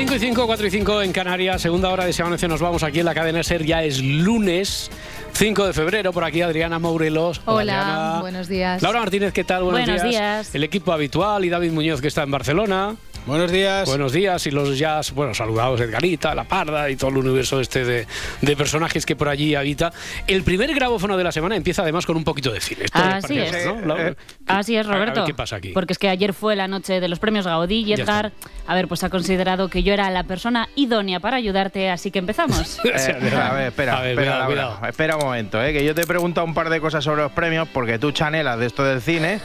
5 y 5, 4 y 5 en Canarias, segunda hora de Amanece, nos vamos aquí en la cadena SER, ya es lunes 5 de febrero, por aquí Adriana Morelos. Hola, Adriana. buenos días. Laura Martínez, ¿qué tal? Buenos, Buenos días. El equipo habitual y David Muñoz que está en Barcelona. Buenos días. Buenos días y los ya, bueno, saludados Edgarita, La Parda y todo el universo este de, de personajes que por allí habita. El primer grabófono de la semana empieza además con un poquito de cine. Esto les Así parece, es. Así es, A- a ver, Roberto. ¿Qué pasa aquí? Porque es que ayer fue la noche de los premios Gaudí y Edgar, a ver, pues ha considerado que yo era la persona idónea para ayudarte, así que empezamos. Sea, Eh, a ver, espera, A ver, espera, cuidado, espera un momento, eh, que yo te he preguntado un par de cosas sobre los premios porque tú chanelas de esto del cine,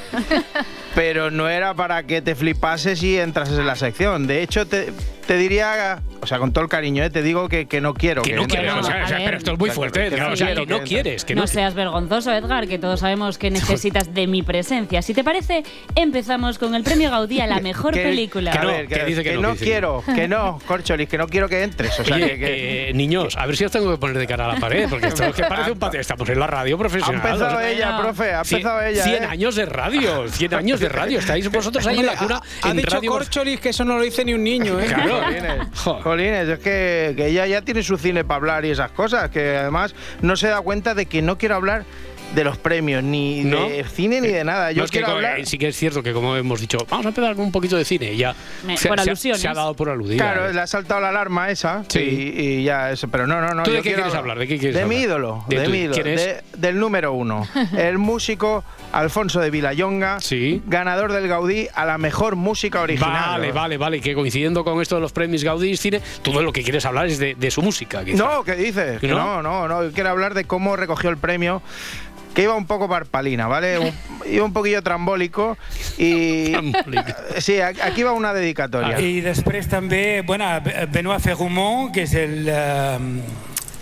pero no era para que te flipases y entrases en la sección. De hecho, te, te diría, o sea, con todo el cariño, eh, te digo que, que no quiero. Que no no, o sea, o pero esto es muy fuerte, Que no o sea, quiero que no quieres, que no no, seas vergonzoso, Edgar, que todos sabemos que necesitas de mi presencia. Si te parece, empezamos con el premio Gaudí a la mejor Que- película. Que A no, ver, que dice que no, no, que dice quiero, que no, Corcholis, que no quiero que entres. O sea, Oye, que, que- eh, niños, a ver si os tengo que poner de cara a la pared, porque esto es que parece un patio. Estamos en la radio ha profesional. empezado o sea, ella, no. profe, ha cien- empezado ella. 100 eh. años de radio, 100 años de radio. Estáis vosotros ahí en la cuna. Ha dicho Corcholis que eso no lo dice ni un niño, ¿eh? Claro. Jolines, es que, que ella ya tiene su cine para hablar y esas cosas, que además no se da cuenta de que no quiero hablar de los premios, ni ¿No? de cine ni de nada. Yo No, es que quiero como- hablar. eh, sí que es cierto que como hemos dicho, vamos a empezar con un poquito de cine y ya Me- se, por se ha- alusiones. se ha dado por aludida. Claro, le ha saltado la alarma esa Sí. y, y ya eso, pero no, no, no. ¿Tú de yo qué quiero quieres hablar? ¿De qué quieres De hablar? mi ídolo, ¿De de, mi ídolo, quién es? de- del número uno, el músico Alfonso de Villayonga, Sí. ganador del Gaudí a la mejor música original. Vale, ¿no? vale, vale, que coincidiendo con esto de los premios Gaudí Cine, tú de lo que quieres hablar es de, de su música. quizá. No, ¿qué dices? ¿Que Que no? no, no, quiero hablar de cómo recogió el premio. Que iba un poco parpalina, ¿vale? Un- iba un poquillo trambólico y. Trambólico. Sí, aquí va una dedicatoria. I després també, bueno, Benoit Ferrumont, que es el, eh,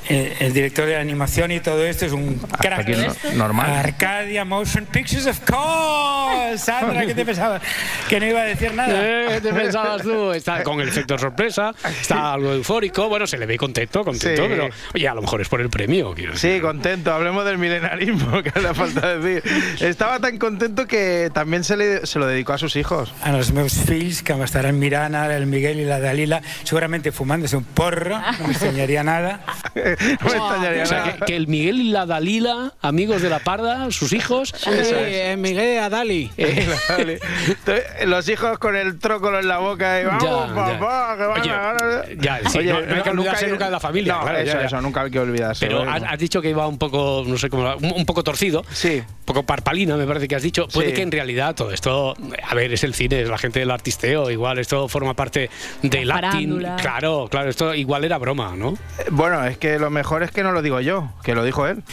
el, el director de animación y todo esto, es un crack. Aquí no- normal. Arcadia Motion Pictures, of course. Sandra, ¿qué te pensabas? Que no iba a decir nada. Eh, ¿Qué te pensabas tú? Está con el efecto sorpresa, está algo eufórico, bueno, se le ve contento, contento, Sí. pero oye, a lo mejor es por el premio. quiero Sí, decir. contento. Hablemos del milenarismo, que le falta decir. Estaba tan contento que también se, le, se lo dedicó a sus hijos. A los meus fills, que m'estaran mirant ara, el Miguel y la Dalila, seguramente fumándose un porro, no me extrañaría nada. no me extrañaría O sea, que, que el Miguel y la Dalila, amigos de la Parda, sus hijos, Sí, eh, Miguel Adali. eh, Los hijos con el trócolo en la boca y vamos, Ya, ya. papá, que van Oye, a ganar". ya, sí, no- no hay que olvidarse nunca de la familia, No, claro, eso, ya, ya. eso, nunca hay que olvidarse. pero has, has dicho que iba un poco, no sé cómo, un, un poco torcido. Sí. Un poco parpalina, me parece que has dicho. Puede Sí. que en realidad todo esto, a ver, es el cine, es la gente del artisteo, igual esto forma parte del acting. Claro, claro, esto igual era broma, ¿no? Eh, Bueno, es que lo mejor es que no lo digo yo, que lo dijo él.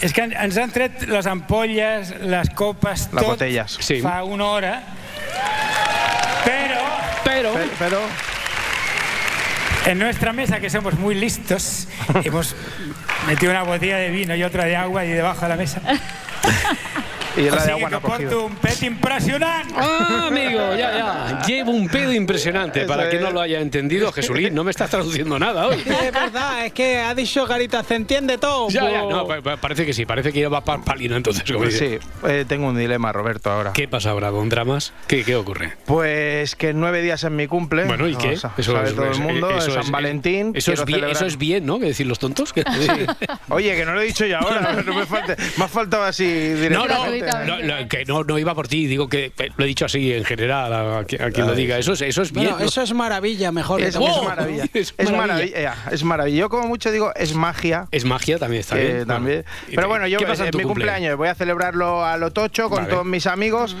És que ens han tret les ampolles, les copes, Les tot. Sí. fa una hora, però Pero, Pe- Pero, en nuestra mesa, que somos muy listos, hemos metido una botella de vino y otra de agua y debajo de la mesa. y O la de agua que no porto un pet impressionant. Ah, amigo, ya, ya. Llevo un pedo impresionante. Eso Para quien no es. lo haya entendido, Jesulín, no me estás traduciendo nada hoy. Es verdad, es que ha dicho Garita, se entiende todo. Ya, ya, pues. no, pa- pa- parece que sí, parece que lleva parpalina entonces. como Pues sí, eh, tengo un dilema, Roberto, ahora. ¿Qué pasa ahora con dramas? ¿Qué, qué ocurre? Pues que en nueve días es mi cumple. Bueno, ¿y No, qué? sa- sabe todo el mundo, es San Valentín. Eso es, bien, eso es bien, ¿no? Que decir los tontos. que- Oye, que no lo he dicho yo ahora, no me, falte, me ha faltado así No, no, directamente. No, no, que no, no iba por ti, digo que eh, lo he dicho así en general a, a quien lo diga. Eso es, eso es bien. Bueno, ¿no? eso es maravilla, mejor. Es, que es maravilla. Es Es maravilla. maravilla. Es maravilla. Yo como mucho digo, es magia. Es magia, también está que bien. También. Pero bueno, yo ¿qué pasa en mi cumple? cumpleaños voy a celebrarlo a lo tocho con Vale. todos mis amigos.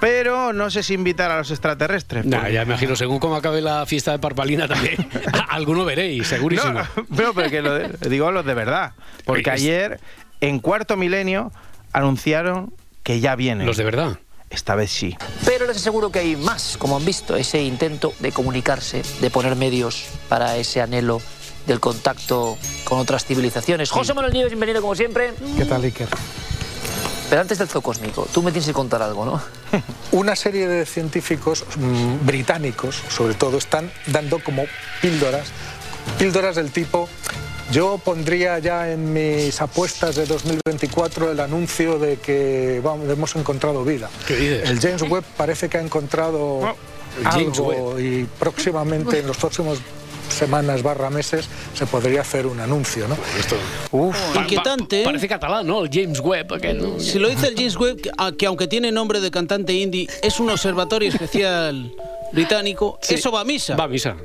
Pero no sé si invitar a los extraterrestres. Nah, porque- ya me imagino, según cómo acabe la fiesta de Parpalina también, alguno veréis, segurísimo. No, pero porque lo de- digo los de verdad. Porque ayer, en cuarto milenio, anunciaron que ya vienen. Los de verdad. Esta vez sí. Pero les aseguro que hay más, como han visto, ese intento de comunicarse, de poner medios para ese anhelo del contacto con otras civilizaciones. José Manuel Nieves, bienvenido como siempre. ¿Qué tal, Iker? Pero antes del zoo cósmico, tú me tienes que contar algo, ¿no? Una serie de científicos mm, británicos, sobre todo, están dando como píldoras, píldoras del tipo yo pondría ya en mis apuestas de 2024 el anuncio de que vamos, hemos encontrado vida. ¿Qué dices? El James Webb parece que ha encontrado el James algo y próximamente, en los próximos semanas barra meses, se podría hacer un anuncio, ¿no? Uf, Inquietante, ¿eh? Parece catalán, ¿no? El James Webb, aquel, ¿no? Si lo dice el James Webb, que, a- que aunque tiene nombre de cantante indie, es un observatorio especial británico, Sí. eso va a misa. Va a misa.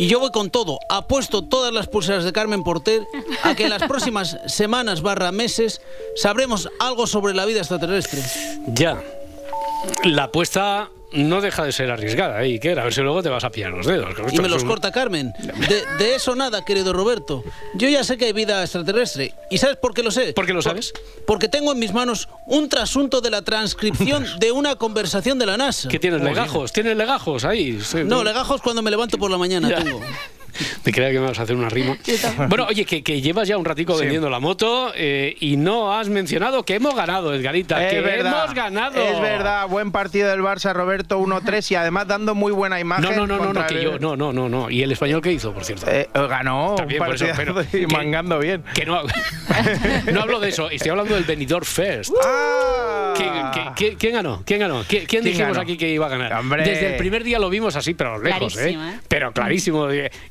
Y yo voy con todo. Apuesto todas las pulseras de Carmen Porter a que en las próximas semanas barra meses sabremos algo sobre la vida extraterrestre. Ya. La apuesta no deja de ser arriesgada, ¿eh? Iker? A ver si luego te vas a pillar los dedos. que Y me es los un- corta Carmen. De, de eso nada, querido Roberto. Yo ya sé que hay vida extraterrestre. ¿Y sabes por qué lo sé? ¿Por qué lo sabes? porque tengo en mis manos un trasunto de la transcripción de una conversación de la NASA. ¿Qué tienes? ¿Legajos? ¿Tienes legajos ahí? Sí, No, legajos cuando me levanto por la mañana Ya. tengo. Te creía que me vas a hacer una rima. Bueno, oye, que, que llevas ya un ratico vendiendo la moto eh, y no has mencionado que hemos ganado, Edgarita. Es que verdad, hemos ganado. Es verdad, buen partido del Barça, Roberto 1-3 y además dando muy buena imagen. No, no, no, no, que el- yo, no, no, no, no. ¿Y el español qué hizo, por cierto? Eh, ganó También, un por eso, pero y que- mangando bien. Que no, no hablo de eso, estoy hablando del Benidorm First. ¡Ah! ¿Quién, ganó? ¿Quién ganó? ¿Quién, quién ¿Quién dijimos ganó? aquí que iba a ganar? Hombre. Desde el primer día lo vimos así, pero lejos, Clarísimo, ¿eh? ¿eh? Pero clarísimo.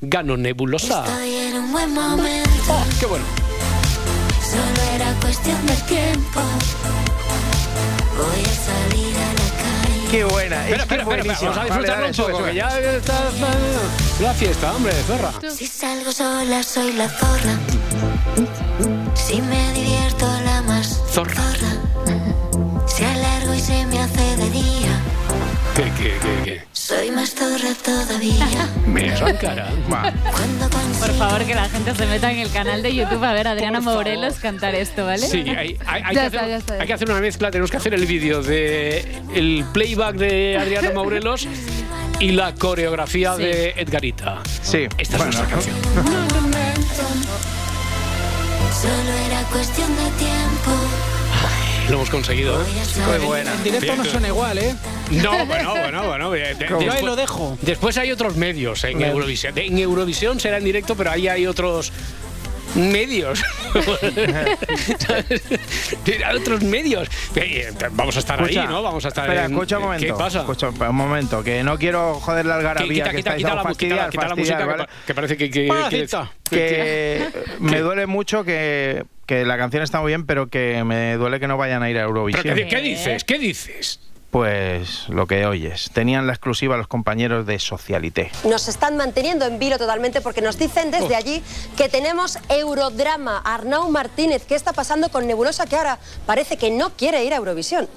Eh, Ganó Nebulosa. Estoy en un buen momento, Oh, ¡Qué bueno! solo era cuestión de tiempo. Voy a salir a la calle. Qué buena, Espera, espera, es espera, vamos a Vale, disfrutarlo un poco, sube. que ya está la fiesta, hombre, zorra. Si salgo sola soy la zorra. Si me divierto la más Zorra. zorra. Si alargo y se me hace de día. ¿Qué, qué, qué, qué? Soy más zorra todavía. Me cara. Por favor, que la gente se meta en el canal de YouTube a ver a Adriana Morelos cantar esto, ¿vale? Sí, hay, hay- hay Ya que está, hacer, ya está. hay que hacer una mezcla. Tenemos que hacer el vídeo de el playback de Adriana Maurelos y la coreografía Sí. de Edgarita. Sí, Esta bueno, es nuestra canción. solo era cuestión de tiempo. Lo hemos conseguido. salir buena. En directo no suena igual, ¿eh? No, bueno, bueno, bueno. de- de- Yo ahí después- lo dejo. Después hay otros medios en. Eurovisión. En Eurovisión será en directo, pero ahí hay otros medios. ¿Sabes? hay otros medios. Eh, Vamos a estar Escucha, ahí, ¿no? Vamos a estar Espera, en- escucha un momento. ¿Qué pasa? Escucha un momento, que no quiero joder la Que algarabía quita, que quita, estáis quita, la, quita, la- fastidiar, quita la fastidiar, música que que, parece que, que, que- que me duele mucho que, que la canción está muy bien, pero que me duele que no vayan a ir a Eurovisión. ¿qué, qué dices? ¿Qué dices? Pues lo que oyes. Tenían la exclusiva los compañeros de Socialité. Nos están manteniendo en vilo totalmente porque nos dicen desde allí que tenemos Eurodrama. Arnau Martínez, ¿qué está pasando con Nebulosa que ahora parece que no quiere ir a Eurovisión?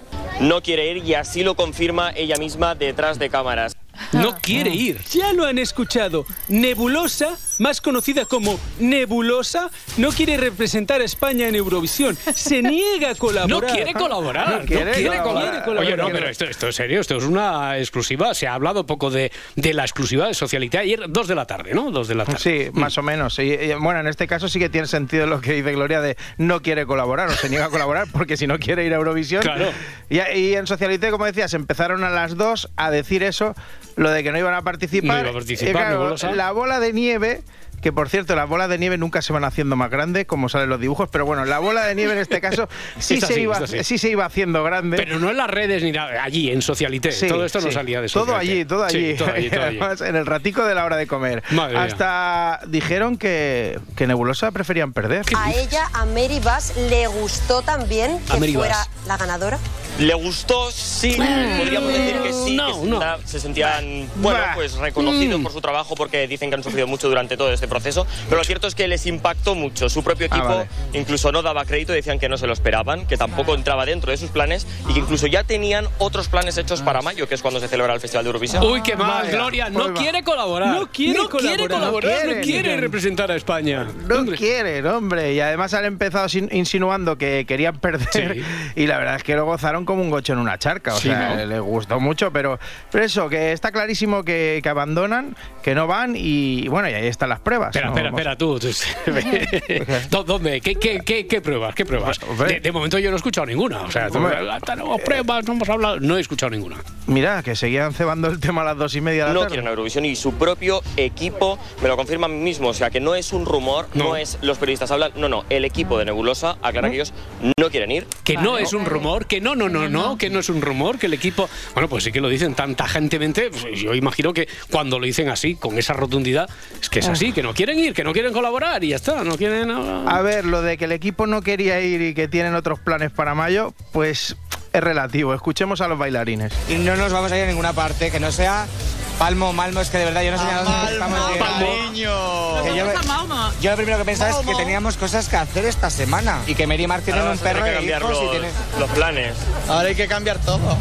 no quiere ir y así lo confirma ella misma detrás de cámaras. No quiere ir. Ya lo han escuchado. Nebulosa, más conocida como Nebulosa, no quiere representar a España en Eurovisión. Se niega a No colaborar. quiere colaborar. No No quiere colaborar. colaborar. Oye, no, pero esto, esto es serio, esto es una exclusiva. Se ha hablado poco de, de la exclusiva de Socialité ayer, dos de la tarde, ¿no? Dos de la tarde. Sí, más o menos. Y, Bueno, en este caso sí que tiene sentido lo que dice Gloria de no quiere colaborar o se niega a colaborar porque si no quiere ir a Eurovisión. Claro. Y, y en Socialité, como decías, empezaron a las dos a decir eso, lo de que no iban a participar. No iba a participar, claro, Nebulosa. la bola de nieve. Que por cierto, las bolas de nieve nunca se van haciendo más grandes, como salen los dibujos, pero bueno, la bola de nieve en este caso sí, se, iba, sí. sí se iba haciendo grande. Pero no en las redes ni nada, allí, en Socialité. Sí, todo esto no salía de Todo Socialité. allí, todo Sí, allí. todo allí, todo allí. Además, en el ratico de la hora de comer. Madre mía. Hasta dijeron que, que Nebulosa preferían perder. A ella, a Mary Bass, le gustó también que fuera Bass. la ganadora. ¿Le gustó? Sí, podríamos decir que sí, no, que se, no. senta- se sentían, bueno, Bah. pues reconocidos Mm. por su trabajo porque dicen que han sufrido mucho durante todo este proceso, pero lo cierto es que les impactó mucho. Su propio Ah, equipo vale. incluso no daba crédito, decían que no se lo esperaban, que tampoco entraba dentro de sus planes y que incluso ya tenían otros planes hechos para mayo, que es cuando se celebra el Festival de Eurovisión. Uy, qué mal, Vaya, Gloria. No va. quiere colaborar. No quiere no quiere colaborar. colaborar, no No quiere, quiere. representar a España. No Hombre. quieren, hombre. Y además han empezado sin- insinuando que querían perder. Sí. Y la verdad es que lo gozaron como un gocho en una charca. O Sí, sea, ¿no? le gustó mucho, pero, pero eso, que está clarísimo que, que abandonan, que no van y bueno, y ahí están las pruebas. Espera, ¿no? espera, espera, tú. ¿Dó- ¿Dónde? ¿Qué, qué, qué, qué pruebas? ¿Qué pruebas? De, de momento yo no he escuchado ninguna. O sea, Hombre. tenemos pruebas, no hemos hablado. No he escuchado ninguna. Mira, que seguían cebando el tema a las dos y media de la No tarde. quieren Eurovisión y su propio equipo me lo confirma a mí mismo. O sea, que no es un rumor, no, es los periodistas hablan. No, no, el equipo de Nebulosa aclara que ellos no quieren ir. Que no es un rumor, que no, no, no, no, que no es un rumor, que el equipo. Bueno, pues sí que lo dicen tan tajantemente. pues yo imagino que cuando lo dicen así, con esa rotundidad, es que es así, que no quieren ir, que no quieren colaborar y ya está, no quieren. ah, A ver, lo de que el equipo no quería ir y que tienen otros planes para mayo, pues es relativo. Escuchemos a los bailarines. Y no nos vamos a ir a ninguna parte, que no sea Palmo, Malmo, es que de verdad yo no sé ni a dónde estamos llegando. Que yo, yo lo primero que pensaba es que teníamos cosas que hacer esta semana y que Mary Mar tiene Ahora un perro que e cambiar hijos y los, tiene... los planes. Ahora hay que cambiar todo.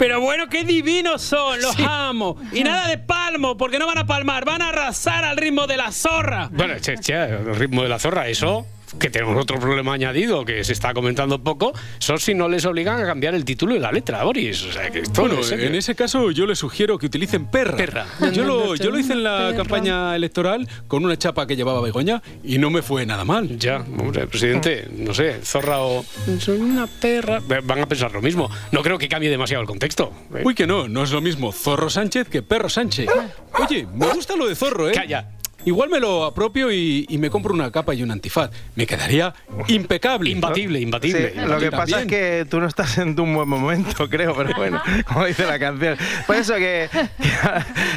Pero bueno, qué divinos son, los amo. Y nada de palmo, porque no van a palmar, van a arrasar al ritmo de la zorra. Bueno, che, che, el ritmo de la zorra, eso. Que tenemos otro problema añadido que se está comentando poco, son si no les obligan a cambiar el título y la letra, Boris. O sea, que Bueno, en serio. en ese caso yo les sugiero que utilicen perra. Perra. Yo lo, yo lo hice en la campaña electoral con una chapa que llevaba Begoña y no me fue nada mal. Ya, hombre, presidente, no sé, zorra o. Soy una perra. Van a pensar lo mismo. No creo que cambie demasiado el contexto. ¿eh? Uy, que no, no es lo mismo Zorro Sánchez que Perro Sánchez. Oye, me gusta lo de Zorro, ¿eh? Calla. Igual me lo apropio y, y me compro una capa y un antifaz. Me quedaría impecable. Imbatible, Sí, imbatible. lo que pasa es que tú no estás en un buen momento, creo, pero bueno, como dice la canción. Por eso que, que,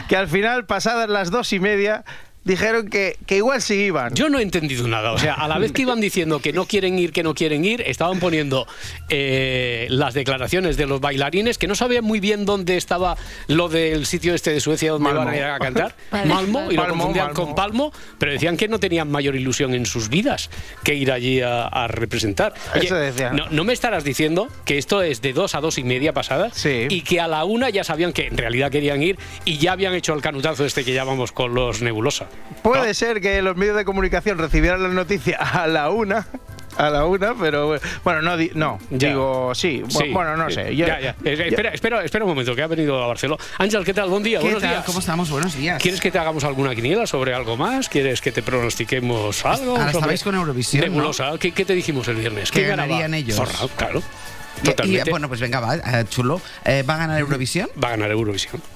que al final, pasadas las dos y media, dijeron que, que igual sí iban. Yo no he entendido nada. O sea, a la vez que iban diciendo que no quieren ir, que no quieren ir, estaban poniendo eh, las declaraciones de los bailarines que no sabían muy bien dónde estaba lo del sitio este de Suecia donde Malmo. iban a ir a cantar. Malmo. Y lo confundían Malmo. con Palmo, pero decían que no tenían mayor ilusión en sus vidas que ir allí a, a representar. Oye, Eso decían. No, no me estarás diciendo que esto es de dos a dos y media pasadas Sí. y que a la una ya sabían que en realidad querían ir y ya habían hecho el canutazo este que llamamos con los Nebulosa. Puede ser que los medios de comunicación recibieran la noticia a la una. A la una, pero bueno, no, di- no Ya. digo sí. Sí, Bueno, no sé. Yo- ya, ya. Eh, espera, espera, espera un momento, que ha venido a Barcelona. Ángel, ¿qué tal? Buen día, ¿Qué buenos tal? días. ¿Cómo estamos? Buenos días. ¿Quieres que te hagamos alguna quiniela sobre algo más? ¿Quieres que te pronostiquemos algo? Ahora sobre estabais con Eurovisión, ¿no? Nebulosa. ¿Qué, qué te dijimos el viernes? ¿Quién ganaba? ganarían ellos. Zorra, claro. Y- Totalmente. Y, bueno, pues venga, va, eh, chulo. Eh, ¿Va a ganar Eurovisión? Va a ganar Eurovisión.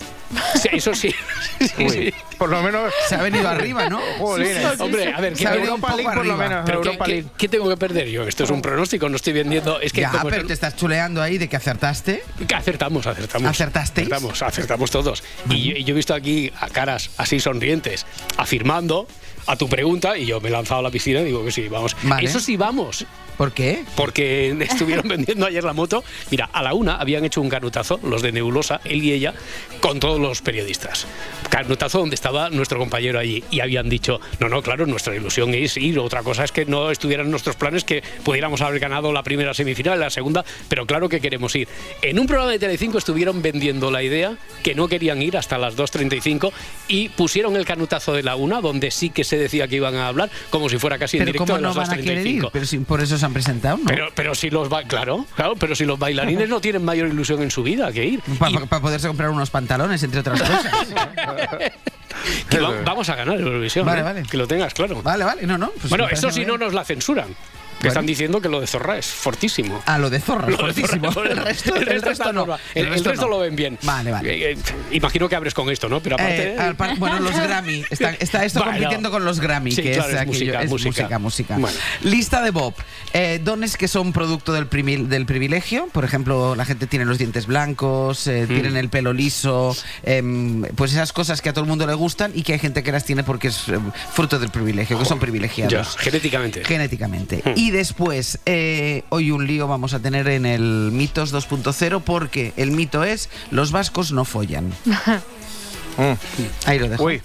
Sí, eso sí. Sí, sí. Por lo menos. Se ha venido arriba, ¿no? Jolines. Hombre, a ver, ¿qué, Se ha tengo- venido un Europa League por lo menos. pero ¿qué- Europa qué- League. qué tengo que perder yo? Esto es un pronóstico, no estoy vendiendo. Es que ya, como pero te estás chuleando ahí de que acertaste. Que acertamos, acertamos. ¿Acertasteis? Acertamos, acertamos todos. Y yo, y yo he visto aquí a caras así sonrientes, afirmando a tu pregunta, y yo me he lanzado a la piscina y digo que sí, vamos. Vale. Eso sí, vamos. ¿Por qué? Porque estuvieron vendiendo ayer la moto. Mira, a la una habían hecho un canutazo, los de Nebulosa, él y ella, con todos los periodistas. Canutazo donde estaba nuestro compañero allí. Y habían dicho, no, no, claro, nuestra ilusión es ir. Otra cosa es que no estuvieran nuestros planes, que pudiéramos haber ganado la primera semifinal, la segunda, pero claro que queremos ir. En un programa de Telecinco estuvieron vendiendo la idea que no querían ir hasta las 2.35 y pusieron el canutazo de la una, donde sí que se decía que iban a hablar, como si fuera casi en Pero directo ¿cómo de no las van a querer ir? 2.35. Pero si por eso se han presentado, ¿no? Pero, pero si los ba- claro, claro, pero si los bailarines no tienen mayor ilusión en su vida que ir. Para poderse comprar unos pantalones, entre otras cosas. Que va- vamos a ganar Eurovisión. Vale, ¿eh? vale. Que lo tengas claro. Vale, vale, no, no. pues bueno, eso si bien. no nos la censuran. Que Bueno. están diciendo que lo de Zorra es fortísimo. Ah, lo de zorra, de fortísimo. Zorra, El resto, el el resto resto está no. El, el resto, no. lo ven bien. Vale, vale. Eh, eh, imagino que abres con esto, ¿no? Pero aparte. Eh, par- bueno, los Grammy. Está, está esto Bueno. compitiendo con los Grammy, Sí, que claro, es, es aquello. música, es música. música. Bueno. Lista de Bob. Dones que son producto del, primi- del privilegio. Por ejemplo, la gente tiene los dientes blancos, Mm. tienen el pelo liso. em, pues esas cosas que a todo el mundo le gustan y que hay gente que las tiene porque es em, fruto del privilegio, que son privilegiados. ya, genéticamente. Genéticamente. Y después, eh, hoy un lío vamos a tener en el Mitos 2.0 porque el mito es los vascos no follan. Ahí lo dejo. Uy.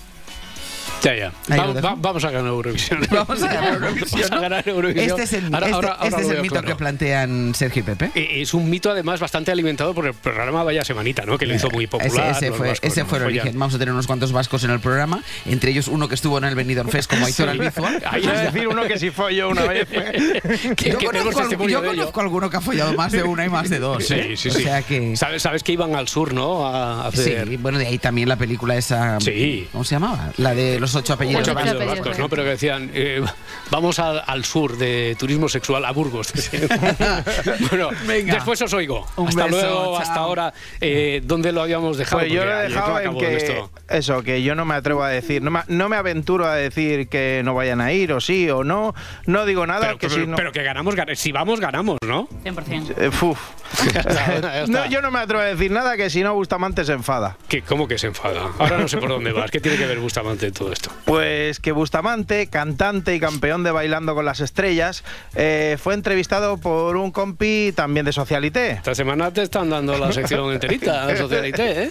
Ya, ya. Va- va- vamos a ganar Eurovisión. Vamos a ganar Eurovisión, Vamos a ¿no? ganar Eurovisión. Este es el, Ahora- este- ahora- este ahora es lo el veo mito que plantean Sergio y Pepe. Eh, Es un mito además bastante alimentado por el programa Vaya Semanita, ¿no? Que lo hizo muy popular. Ese, fue, vascos, ese fue el Pues ya. origen. Vamos a tener unos cuantos vascos en el programa, entre ellos uno que estuvo en el Benidorm Fest como Aitor Sí. Albizua. A está. decir uno que si follo una vez. Que- Yo que conozco, al- yo alguno que ha follado más de una y más de dos. Sí, ¿eh? sí, O sí. sea que... ¿Sabes, sabes que iban al sur, ¿no? A hacer. Sí, bueno, de ahí también la película esa... Sí. ¿Cómo se llamaba? La de los ocho apellidos. Ocho apellidos apellidos vascos, ¿no? Pero que decían, eh, vamos al, al sur de turismo sexual, a Burgos. bueno, Venga. después os oigo. Un hasta beso, luego, chao. hasta ahora. Eh, ¿Dónde lo habíamos dejado? Pues yo lo he dejado en que esto. eso, que yo no me atrevo a decir, no me, no me aventuro a decir que no vayan a ir o sí o no, no digo nada Pero, que pero- si no pero que ganamos, gan- si vamos, ganamos, ¿no? 100%. Eh, uf. Ya está, ya está. No, yo no me atrevo a decir nada que si no Bustamante se enfada. ¿Qué- ¿Cómo que se enfada? Ahora no sé por dónde vas. ¿Qué tiene que ver Bustamante en todo esto? Pues que Bustamante, cantante y campeón de Bailando con las Estrellas, eh, fue entrevistado por un compi también de Socialité. Esta semana te están dando la sección enterita, la Socialité, ¿eh?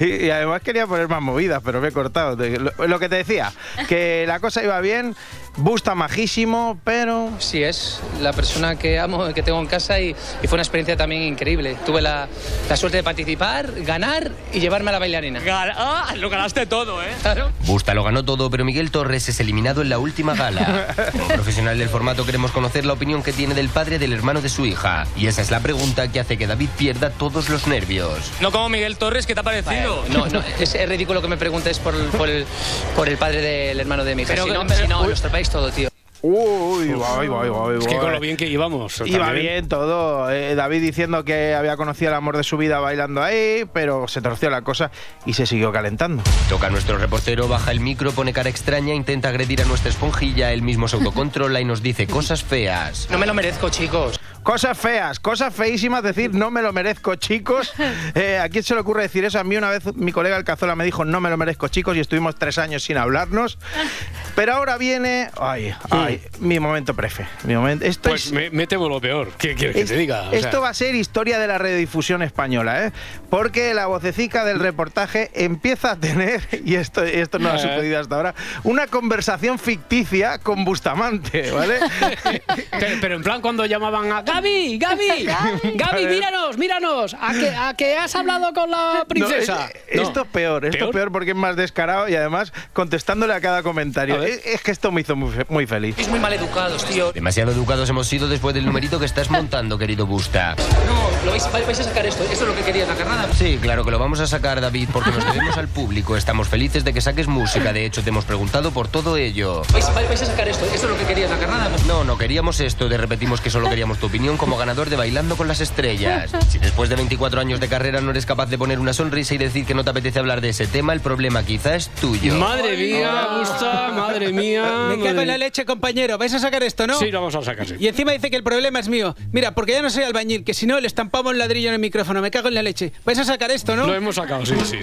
Y, y además quería poner más movidas, pero me he cortado. De- Lo, lo que te decía, que la cosa iba bien, Busta majísimo, pero... Sí, es la persona que amo, que tengo en casa y, y fue una experiencia también increíble. Tuve la, la suerte de participar, ganar y llevarme a la bailarina. Ah, lo ganaste todo, ¿eh? Claro. Busta lo ganó todo, pero Miguel Torres es eliminado en la última gala. Como profesional del formato queremos conocer la opinión que tiene del padre del hermano de su hija. Y esa es la pregunta que hace que David pierda todos los nervios. No como Miguel Torres, ¿qué te ha parecido? No, no, es, es ridículo que me preguntes por, el- por, el, por el padre del hermano de mi hija. Pero- si no, pero- si no, uy. Todo, tío. Uy, va, va, va, va, Es que con lo bien que íbamos. Iba también. bien todo. Eh, David diciendo que había conocido el amor de su vida bailando ahí, pero se torció la cosa y se siguió calentando. Toca a nuestro reportero, baja el micro, pone cara extraña, intenta agredir a nuestra esponjilla, él mismo se autocontrola y nos dice cosas feas. No me lo merezco, chicos. Cosas feas, cosas feísimas, decir no me lo merezco, chicos. Eh, ¿A quién se le ocurre decir eso? A mí una vez mi colega el Cazola me dijo no me lo merezco, chicos, y estuvimos tres años sin hablarnos. Pero ahora viene, ay, ay, mi momento prefe. Mi momento, esto Pues es- me, me temo lo peor. ¿Qué quieres que te diga? O sea, esto va a ser historia de la redifusión española, ¿eh? Porque la vocecica del reportaje empieza a tener, y esto, esto no ha Eh. sucedido hasta ahora, una conversación ficticia con Bustamante, ¿vale? pero, pero en plan cuando llamaban a Gaby, Gaby, Gaby, míranos, míranos, ¿a que, a que has hablado con la princesa? No, es- esto es peor, esto ¿Peor? es peor porque es más descarado y además contestándole a cada comentario. A. Es, es que esto me hizo muy, fe- muy feliz. Sois muy mal educados, tío. Demasiado educados hemos sido después del numerito que estás montando, querido Busta. No, lo vais, vais a sacar esto. Esto es lo que quería, la carnada. Sí, claro que lo vamos a sacar, David, porque nos debemos al público. Estamos felices de que saques música. De hecho, te hemos preguntado por todo ello. Vais, vais a sacar esto. Esto es lo que quería, la carnada. No, no queríamos esto. Te repetimos que solo queríamos tu opinión como ganador de Bailando con las Estrellas. Si después de 24 años de carrera no eres capaz de poner una sonrisa y decir que no te apetece hablar de ese tema, el problema quizá es tuyo. Madre mía, Gusta, madre mía. Me cago madre- en la leche, compañero. ¿Vais a sacar esto, no? Sí, lo vamos a sacar, sí. Y encima dice que el problema es mío. Mira, porque ya no soy albañil, que si no le estampamos un ladrillo en el micrófono. Me cago en la leche. ¿Vais a sacar esto, no? Lo hemos sacado, sí, sí. sí.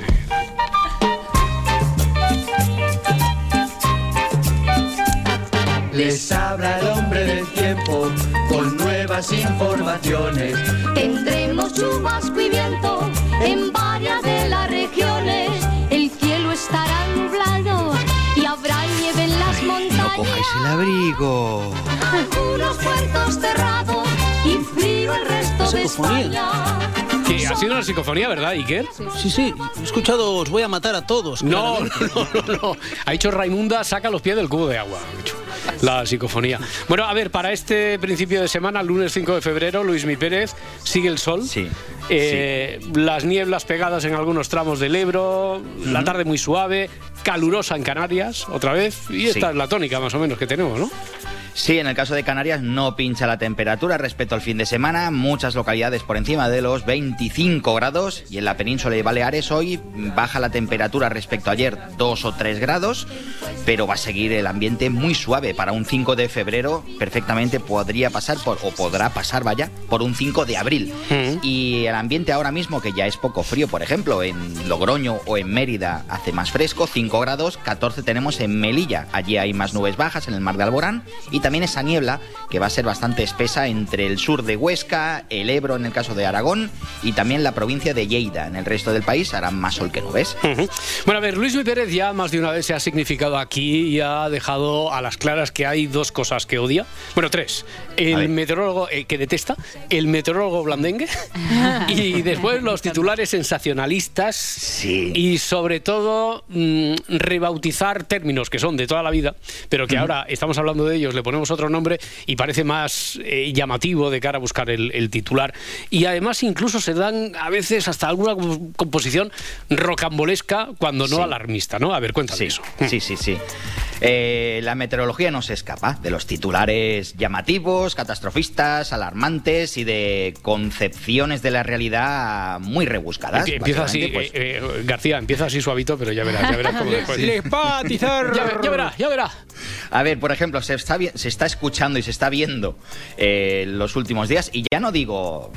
Les habla el hombre del tiempo con nuevas informaciones. Tendremos chubasco y viento en varias de las regiones. Montañas. el abrigo. Algunos puertos cerrados y frío el resto de España. Que ha sido una psicofonía, ¿verdad, Iker? Sí, sí. He escuchado, os voy a matar a todos. No, no, no, no. Ha dicho Raimunda, saca los pies del cubo de agua. La psicofonía. Bueno, a ver, para este principio de semana, lunes 5 de febrero, Luis Mi Pérez, sigue el sol. Sí. Eh, Las nieblas pegadas en algunos tramos del Ebro, la tarde muy suave, calurosa en Canarias, otra vez. Y esta Sí. es la tónica más o menos que tenemos, ¿no? Sí, en el caso de Canarias no pincha la temperatura respecto al fin de semana, muchas localidades por encima de los 25 grados y en la península de Baleares hoy baja la temperatura respecto a ayer 2 o 3 grados, pero va a seguir el ambiente muy suave para un 5 de febrero, perfectamente podría pasar por o podrá pasar, vaya, por un 5 de abril. Y el ambiente ahora mismo que ya es poco frío, por ejemplo, en Logroño o en Mérida hace más fresco, 5 grados, 14 tenemos en Melilla, allí hay más nubes bajas en el mar de Alborán y también esa niebla que va a ser bastante espesa entre el sur de Huesca, el Ebro en el caso de Aragón y también la provincia de Lleida. En el resto del país hará más sol que nubes. Bueno, a ver, Luis Pérez ya más de una vez se ha significado aquí y ha dejado a las claras que hay dos cosas que odia. Bueno, tres. El meteorólogo eh, que detesta, el meteorólogo blandengue y después los titulares sensacionalistas y sobre todo mm, rebautizar términos que son de toda la vida, pero que ahora estamos hablando de ellos, le ponemos otro nombre y parece más eh, llamativo de cara a buscar el, el titular. Y además incluso se dan a veces hasta alguna comp- composición rocambolesca cuando no Sí. alarmista, ¿no? A ver, cuéntame eso. Sí, sí, sí. Eh, la meteorología no se escapa de los titulares llamativos, catastrofistas, alarmantes y de concepciones de la realidad muy rebuscadas. Empie- Empieza así, pues, eh, García, empieza así suavito, pero ya verás, ya verás después. Despatizar. Ya, ve- ya verás, ya verás. A ver, por ejemplo, se está, se está escuchando y se está viendo eh, los últimos días y ya no digo,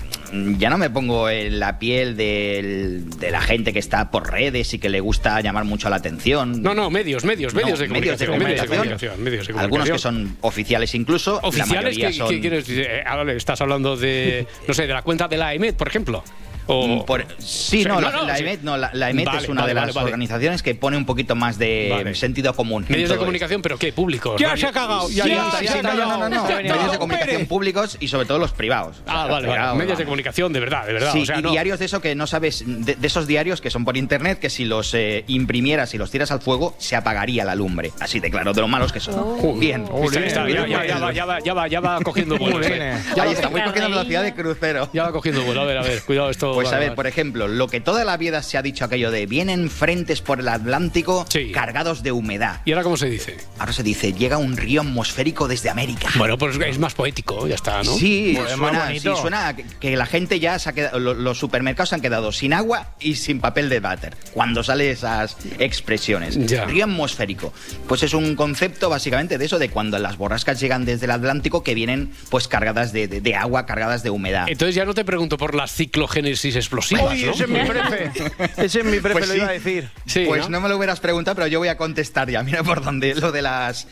ya no me pongo en la piel del- de la gente que está por redes y que le gusta llamar mucho la atención. No, no, medios, medios, No, medios de medios de comunicación. medios de comunicación. comunicación, medios de Algunos que son oficiales incluso. Oficiales, ¿qué, son... qué quieres decir? Eh, ahora estás hablando de, no sé, de la cuenta de la EMET, por ejemplo. O... Mm, Por- sí, no, la, la sí. EMET, no, la, la EMET Vale, es una vale, de las vale, vale. organizaciones que pone un poquito más de Vale. sentido común. Medios de comunicación, pero ¿qué? Públicos. Ya se ha cagado, ya, no, no, no, Medios de comunicación públicos y sobre todo los privados. Ah, vale, Medios de comunicación, de verdad, de verdad. Sí, y diarios de eso que no sabes, de, esos diarios que son por internet, que si los eh, imprimieras y los tiras al fuego, se apagaría la lumbre. Así de claro, de lo malos que son. Oh. Bien. Ya, va, ya va- ya va- ya va cogiendo vuelo. Ahí está, voy cogiendo velocidad de crucero. Ya va cogiendo vuelo. A ver, a ver, cuidado esto. Pues a ver, por ejemplo, lo que toda la vida se ha dicho aquello de vienen frentes por el Atlántico cargados de humedad. ¿Y ahora cómo se dice? Ahora se dice, llega un río atmosférico desde América. Bueno, pues es más poético, ya está, ¿no? Sí, Pues suena, sí, suena que, que la gente ya se ha quedado, lo- los supermercados se han quedado sin agua y sin papel de váter cuando sale esas expresiones. Ya. Río atmosférico. Pues es un concepto básicamente de eso, de cuando las borrascas llegan desde el Atlántico que vienen pues cargadas de, de- de agua, cargadas de humedad. Entonces ya no te pregunto por las ciclogénesis explosivas, Uy, ¿no? ese es mi prefe. Ese es mi prefe, Pues lo sí. iba a decir. pues ¿no? me lo hubieras preguntado, pero yo voy a contestar ya. Mira por dónde. Lo de las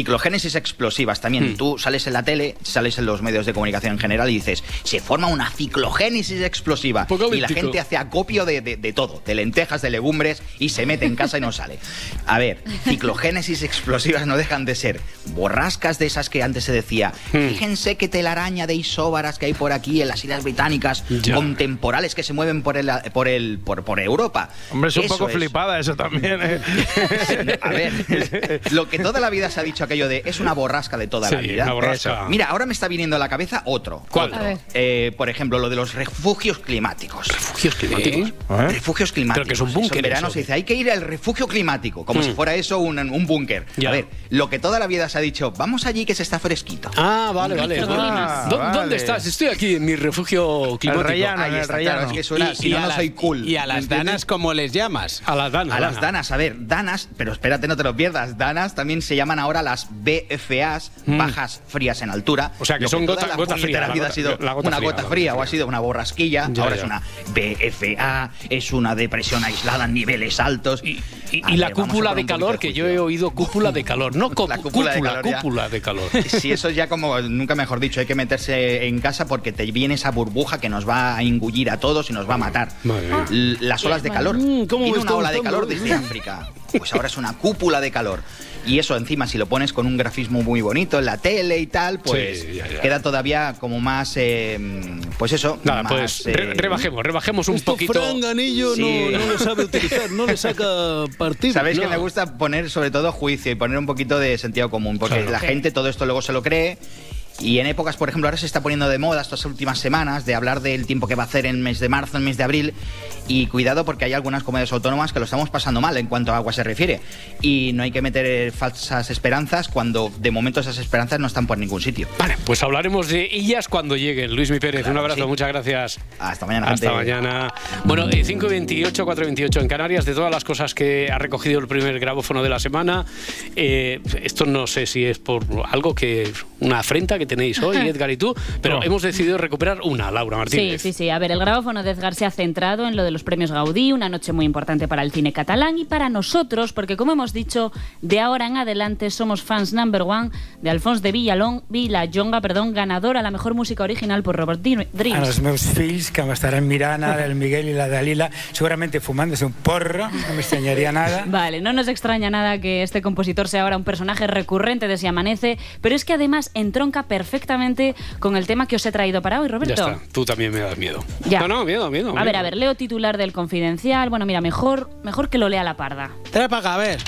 ciclogénesis explosivas también. Hmm. Tú sales en la tele, sales en los medios de comunicación en general y dices, se forma una ciclogénesis explosiva. Y la gente hace acopio de, de- de todo, de lentejas, de legumbres, y se mete en casa y no sale. A ver, ciclogénesis explosivas no dejan de ser borrascas de esas que antes se decía, Hmm. fíjense qué telaraña de isóbaras que hay por aquí en las Islas Británicas, Ya. con temporales que se mueven por el, por el, por, por Europa. Hombre, es un Eso poco flipada eso también. ¿eh? A ver, lo que toda la vida se ha dicho aquello de es una borrasca de toda la vida. una borrasca. Eso. Mira, ahora me está viniendo a la cabeza otro. ¿Cuál? Otro. Eh, por ejemplo, lo de los refugios climáticos. ¿Refugios climáticos? Refugios climáticos. Pero que es un búnker En verano eso, se dice, hay que ir al refugio climático, como Mm. si fuera eso un, un búnker. A ver, lo que toda la vida se ha dicho, vamos allí que se está fresquito. Ah, vale, vale. Ah, ¿Dó- vale. ¿Dónde estás? Estoy aquí en mi refugio climático. Ahí está, claro, es que suena, si no, no soy cool. ¿Y a las danas cómo les llamas? A las danas. A las danas, a ver, danas, pero espérate, no te lo pierdas. Danas también se llaman ahora las BFAs, Mm. bajas frías en altura. O sea, que Lo son toda gota- la gota vida ha sido la gota una fría, gota fría o ha sido una borrasquilla. Ya, ahora ya. es una BFA, es una depresión aislada en niveles altos. Y, y la ver, cúpula de calor, que yo he oído cúpula de calor. No co- La cúpula de calor, cúpula de calor. Sí, eso ya como, nunca mejor dicho, hay que meterse en casa porque te viene esa burbuja que nos va a engullir a todos y nos va a matar. Las olas de calor. ¿cómo una ola de calor desde África. Pues ahora es una cúpula de calor. Y eso encima, si lo pones con un grafismo muy bonito en la tele y tal, pues Sí, ya, ya. queda todavía como más, eh, pues eso, Nada, más, pues eh, re- rebajemos, rebajemos un Esto poquito. Fran Ganillo Sí. no, no lo sabe utilizar, no le saca partido. Sabéis que me gusta poner sobre todo juicio y poner un poquito de sentido común, porque Claro. la gente todo esto luego se lo cree. Y en épocas, por ejemplo, ahora se está poniendo de moda estas últimas semanas de hablar del tiempo que va a hacer en el mes de marzo, en el mes de abril. Y cuidado porque hay algunas comunidades autónomas que lo estamos pasando mal en cuanto a agua se refiere. Y no hay que meter eh, falsas esperanzas cuando de momento esas esperanzas no están por ningún sitio. Vale, pues hablaremos de ellas cuando lleguen. Luis Mi Pérez, un abrazo, sí. muchas gracias. Hasta mañana. Hasta gente. mañana. Bueno, eh, 5.28, 4.28 en Canarias, de todas las cosas que ha recogido el primer grabófono de la semana, eh, esto no sé si es por algo que, una afrenta que que tenéis hoy, Edgar y tú, pero hemos decidido recuperar una, Laura Sí, Martínez. sí, sí. A ver, el grabófono de Edgar se ha centrado en lo de los premios Gaudí, una noche muy importante para el cine catalán y para nosotros, porque como hemos dicho, de ahora en adelante somos fans number one de Alfons de Villalón, Vilallonga, perdón, ganador a la mejor música original por Robert Dream- A Dreams. los meus fills, que estaran mirant ara el Miguel y la Dalila, seguramente fumándose un porro, no me extrañaría nada. Vale, no nos extraña nada que este compositor sea ahora un personaje recurrente de Si Amanece, pero es que además entronca perfectamente con el tema que os he traído para hoy, Ya Roberto. está, tú también me das miedo. Ya. No, no, miedo, miedo. A miedo. ver, a ver, leo titular del Confidencial. Bueno, mira, mejor, mejor que lo lea la parda. Trae para acá, a ver.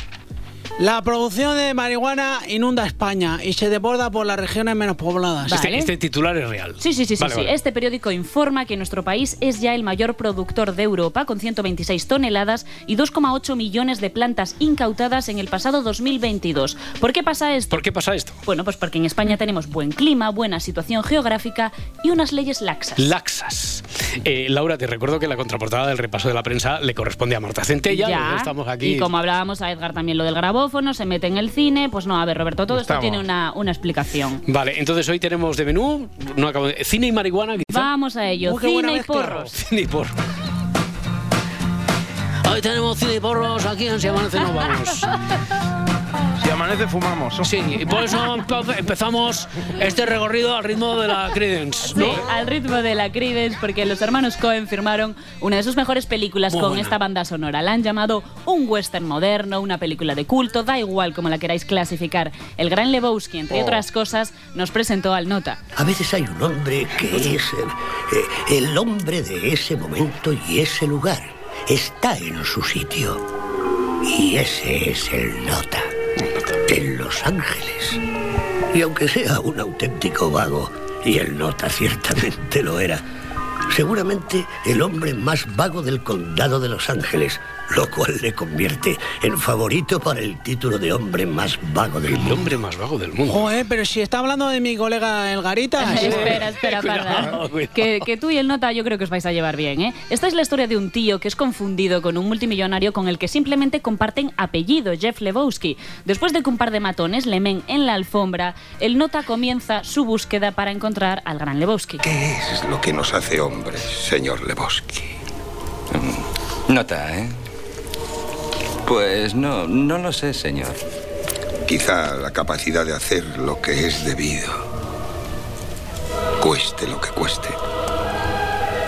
La producción de marihuana inunda España y se desborda por las regiones menos pobladas. Este, este titular es real. Sí, sí, sí, sí, Vale, sí. vale. Este periódico informa que nuestro país es ya el mayor productor de Europa, con 126 toneladas y 2,8 millones de plantas incautadas en el pasado 2022. ¿Por qué pasa esto? ¿Por qué pasa esto? Bueno, pues porque en España tenemos buen clima, buena situación geográfica y unas leyes laxas. Laxas. Eh, Laura, te recuerdo que la contraportada del repaso de la prensa le corresponde a Marta Centella. Ya. Estamos aquí. Y como hablábamos a Edgar también lo del grabófono, se mete en el cine. Pues no, a ver, Roberto, todo Estamos. esto tiene una, una explicación. Vale, entonces hoy tenemos de menú no acabo de- cine y marihuana, quizá. Vamos a ello. Buena cine y porros. Cine y porros. Hoy tenemos cine y porros aquí en Si Amanece Vamos. Si amanece, fumamos. Sí, y por eso empe- empezamos este recorrido al ritmo de la Credence. Sí, al ritmo de la Creedence, porque los hermanos Cohen firmaron una de sus mejores películas Muy con buena. esta banda sonora. La han llamado un western moderno, una película de culto, da igual como la queráis clasificar. El gran Lebowski, entre Oh. otras cosas, nos presentó al Nota. A veces hay un hombre que es eh, el hombre de ese momento y ese lugar. Está en su sitio. Y ese es el Nota. En Los Ángeles. Y aunque sea un auténtico vago, y el Nota ciertamente lo era, seguramente el hombre más vago del condado de Los Ángeles, lo cual le convierte en favorito para el título de hombre más vago del mundo. El hombre más vago del mundo. Joder, pero si está hablando de mi colega El Garita. espera, espera, parda. Que, que tú y el Nota yo creo que os vais a llevar bien, ¿eh? Esta es la historia de un tío que es confundido con un multimillonario con el que simplemente comparten apellido, Jeff Lebowski. Después de que un par de matones le men en la alfombra, el Nota comienza su búsqueda para encontrar al gran Lebowski. ¿Qué es lo que nos hace hombres, señor Lebowski? Mm, Nota, ¿eh? Pues no, no lo sé, señor. Quizá la capacidad de hacer lo que es debido. Cueste lo que cueste.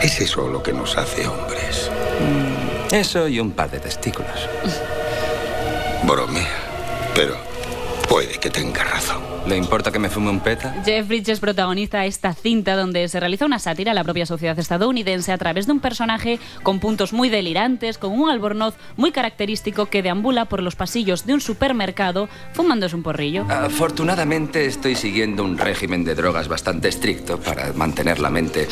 Es eso lo que nos hace hombres. Eso y un par de testículos. Bromea. Pero puede que tenga razón. ¿Le importa que me fume un peta? Jeff Bridges protagoniza esta cinta donde se realiza una sátira a la propia sociedad estadounidense a través de un personaje con puntos muy delirantes, con un albornoz muy característico que deambula por los pasillos de un supermercado fumándose un porrillo. Afortunadamente estoy siguiendo un régimen de drogas bastante estricto para mantener la mente,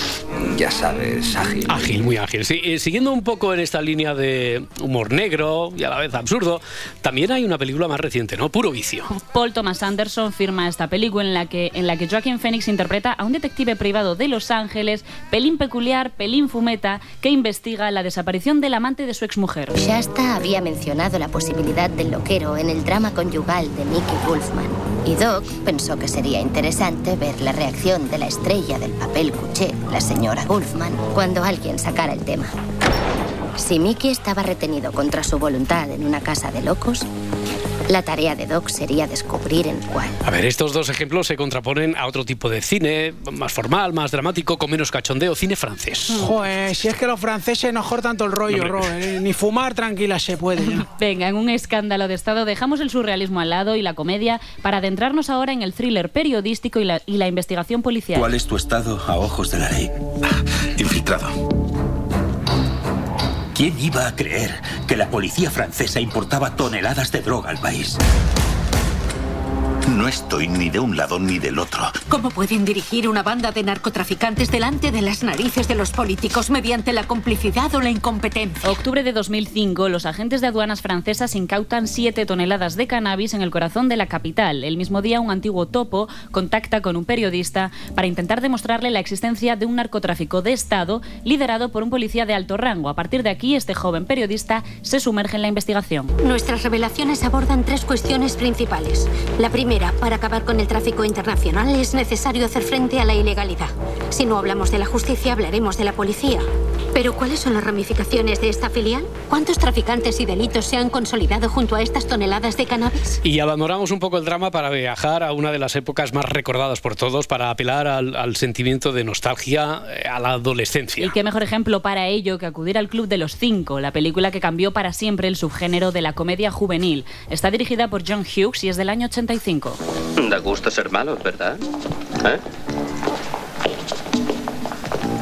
ya sabes, ágil. Ágil, muy ágil. Sí, eh, siguiendo un poco en esta línea de humor negro y a la vez absurdo, también hay una película más reciente, ¿no? Puro vicio. Paul Thomas Anderson firma esta película en la que en la que Joaquin Phoenix interpreta a un detective privado de Los Ángeles, pelín peculiar, pelín fumeta, que investiga la desaparición del amante de su exmujer. Shasta había mencionado la posibilidad del loquero en el drama conyugal de Mickey Wolfman. Y Doc pensó que sería interesante ver la reacción de la estrella del papel cuché, la señora Wolfman, cuando alguien sacara el tema. Si Mickey estaba retenido contra su voluntad en una casa de locos, la tarea de Doc sería descubrir en cuál. A ver, estos dos ejemplos se contraponen a otro tipo de cine, más formal, más dramático, con menos cachondeo, cine francés. Joder, si es que los franceses no cortan todo el rollo, Hombre. Robert. eh, Ni fumar tranquila se puede ya. Venga, en un escándalo de Estado dejamos el surrealismo al lado y la comedia para adentrarnos ahora en el thriller periodístico y la, y la investigación policial. ¿Cuál es tu estado a ojos de la ley? Ah, Infiltrado. ¿Quién iba a creer que la policía francesa importaba toneladas de droga al país? No estoy ni de un lado ni del otro. ¿Cómo pueden dirigir una banda de narcotraficantes delante de las narices de los políticos mediante la complicidad o la incompetencia? Octubre de 2005, los agentes de aduanas francesas incautan 7 toneladas de cannabis en el corazón de la capital. El mismo día, un antiguo topo contacta con un periodista para intentar demostrarle la existencia de un narcotráfico de Estado liderado por un policía de alto rango. A partir de aquí, este joven periodista se sumerge en la investigación. Nuestras revelaciones abordan tres cuestiones principales. La primera Para acabar con el tráfico internacional es necesario hacer frente a la ilegalidad. Si no hablamos de la justicia, hablaremos de la policía. Pero ¿cuáles son las ramificaciones de esta filial? ¿Cuántos traficantes y delitos se han consolidado junto a estas toneladas de cannabis? Y abandonamos un poco el drama para viajar a una de las épocas más recordadas por todos, para apelar al, al sentimiento de nostalgia eh, a la adolescencia. Y qué mejor ejemplo para ello que acudir al Club de los Cinco, la película que cambió para siempre el subgénero de la comedia juvenil. Está dirigida por John Hughes y es del año 85. Da gusto ser malo, ¿verdad? ¿Eh?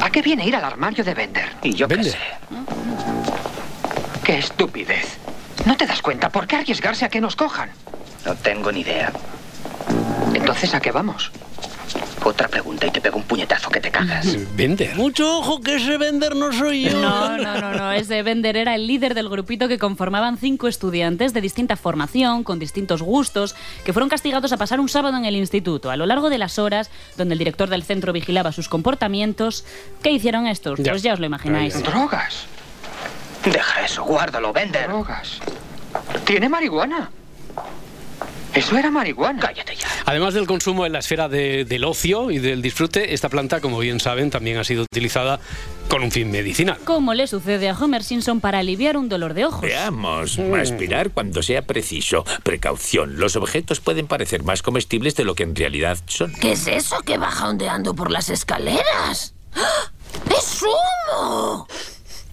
¿A qué viene ir al armario de Bender? Y yo qué sé. ¡Qué estupidez! ¿No te das cuenta? ¿Por qué arriesgarse a que nos cojan? No tengo ni idea. Entonces, ¿a qué vamos? Otra pregunta y te pego un puñetazo que te cagas. Vender. Mucho ojo que ese Bender no soy yo. No, no, no, no. Ese Bender era el líder del grupito que conformaban cinco estudiantes de distinta formación, con distintos gustos, que fueron castigados a pasar un sábado en el instituto. A lo largo de las horas, donde el director del centro vigilaba sus comportamientos, ¿qué hicieron estos? Ya. Pues ya os lo imagináis. ¿Drogas? Deja eso, guárdalo, Bender. ¿Drogas? ¿Tiene marihuana? Eso era marihuana. Cállate ya. Además del consumo en la esfera de- del ocio y del disfrute, esta planta, como bien saben, también ha sido utilizada con un fin medicinal. Como le sucede a Homer Simpson para aliviar un dolor de ojos. Veamos, Mm. aspirar cuando sea preciso. Precaución, los objetos pueden parecer más comestibles de lo que en realidad son. ¿Qué es eso que baja ondeando por las escaleras? ¡Ah! ¡Es humo!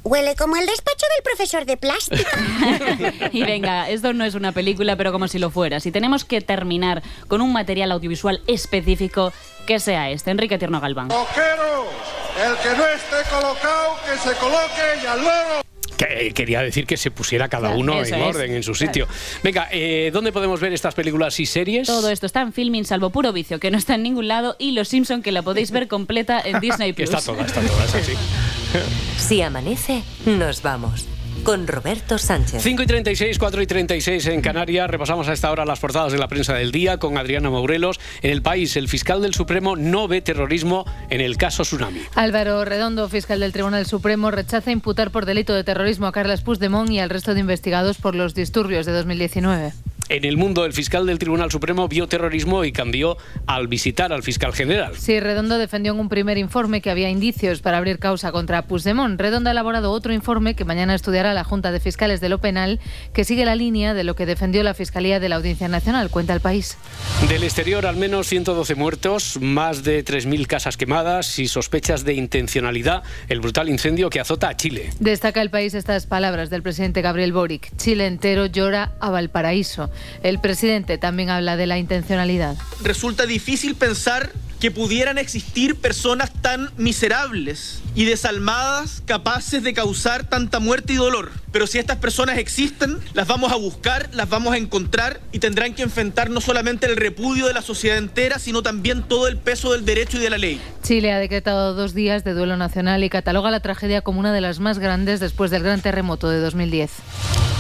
Huele como el despacho del profesor de plástico. Y venga, esto no es una película, pero como si lo fuera. Si tenemos que terminar con un material audiovisual específico, que sea este. Enrique Tierno Galván. El que no esté colocado, que se coloque y al. Que, eh, quería decir que se pusiera cada Claro, uno en es. orden, en su sitio. Venga, eh, ¿dónde podemos ver estas películas y series? Todo esto está en Filming, salvo puro vicio, que no está en ningún lado, y Los Simpson, que la podéis ver completa en Disney+. Plus. está toda, está toda, eso sí. Si amanece, nos vamos. Con Roberto Sánchez. 5 y 36, 4 y 36 en Canarias. Repasamos a esta hora las portadas de la prensa del día con Adriana Maurelos. En el país, el fiscal del Supremo no ve terrorismo en el caso Tsunami. Álvaro Redondo, fiscal del Tribunal Supremo, rechaza imputar por delito de terrorismo a Carles Puigdemont y al resto de investigados por los disturbios de 2019. En el mundo, el fiscal del Tribunal Supremo vio terrorismo y cambió al visitar al fiscal general. Sí, Redondo defendió en un primer informe que había indicios para abrir causa contra Puigdemont. Redondo ha elaborado otro informe que mañana estudiará la Junta de Fiscales de lo Penal, que sigue la línea de lo que defendió la Fiscalía de la Audiencia Nacional, cuenta el país. Del exterior, al menos 112 muertos, más de 3.000 casas quemadas y sospechas de intencionalidad. El brutal incendio que azota a Chile. Destaca el país estas palabras del presidente Gabriel Boric. Chile entero llora a Valparaíso. El presidente también habla de la intencionalidad. Resulta difícil pensar que pudieran existir personas tan miserables y desalmadas capaces de causar tanta muerte y dolor. Pero si estas personas existen, las vamos a buscar, las vamos a encontrar y tendrán que enfrentar no solamente el repudio de la sociedad entera, sino también todo el peso del derecho y de la ley. Chile ha decretado dos días de duelo nacional y cataloga la tragedia como una de las más grandes después del gran terremoto de 2010.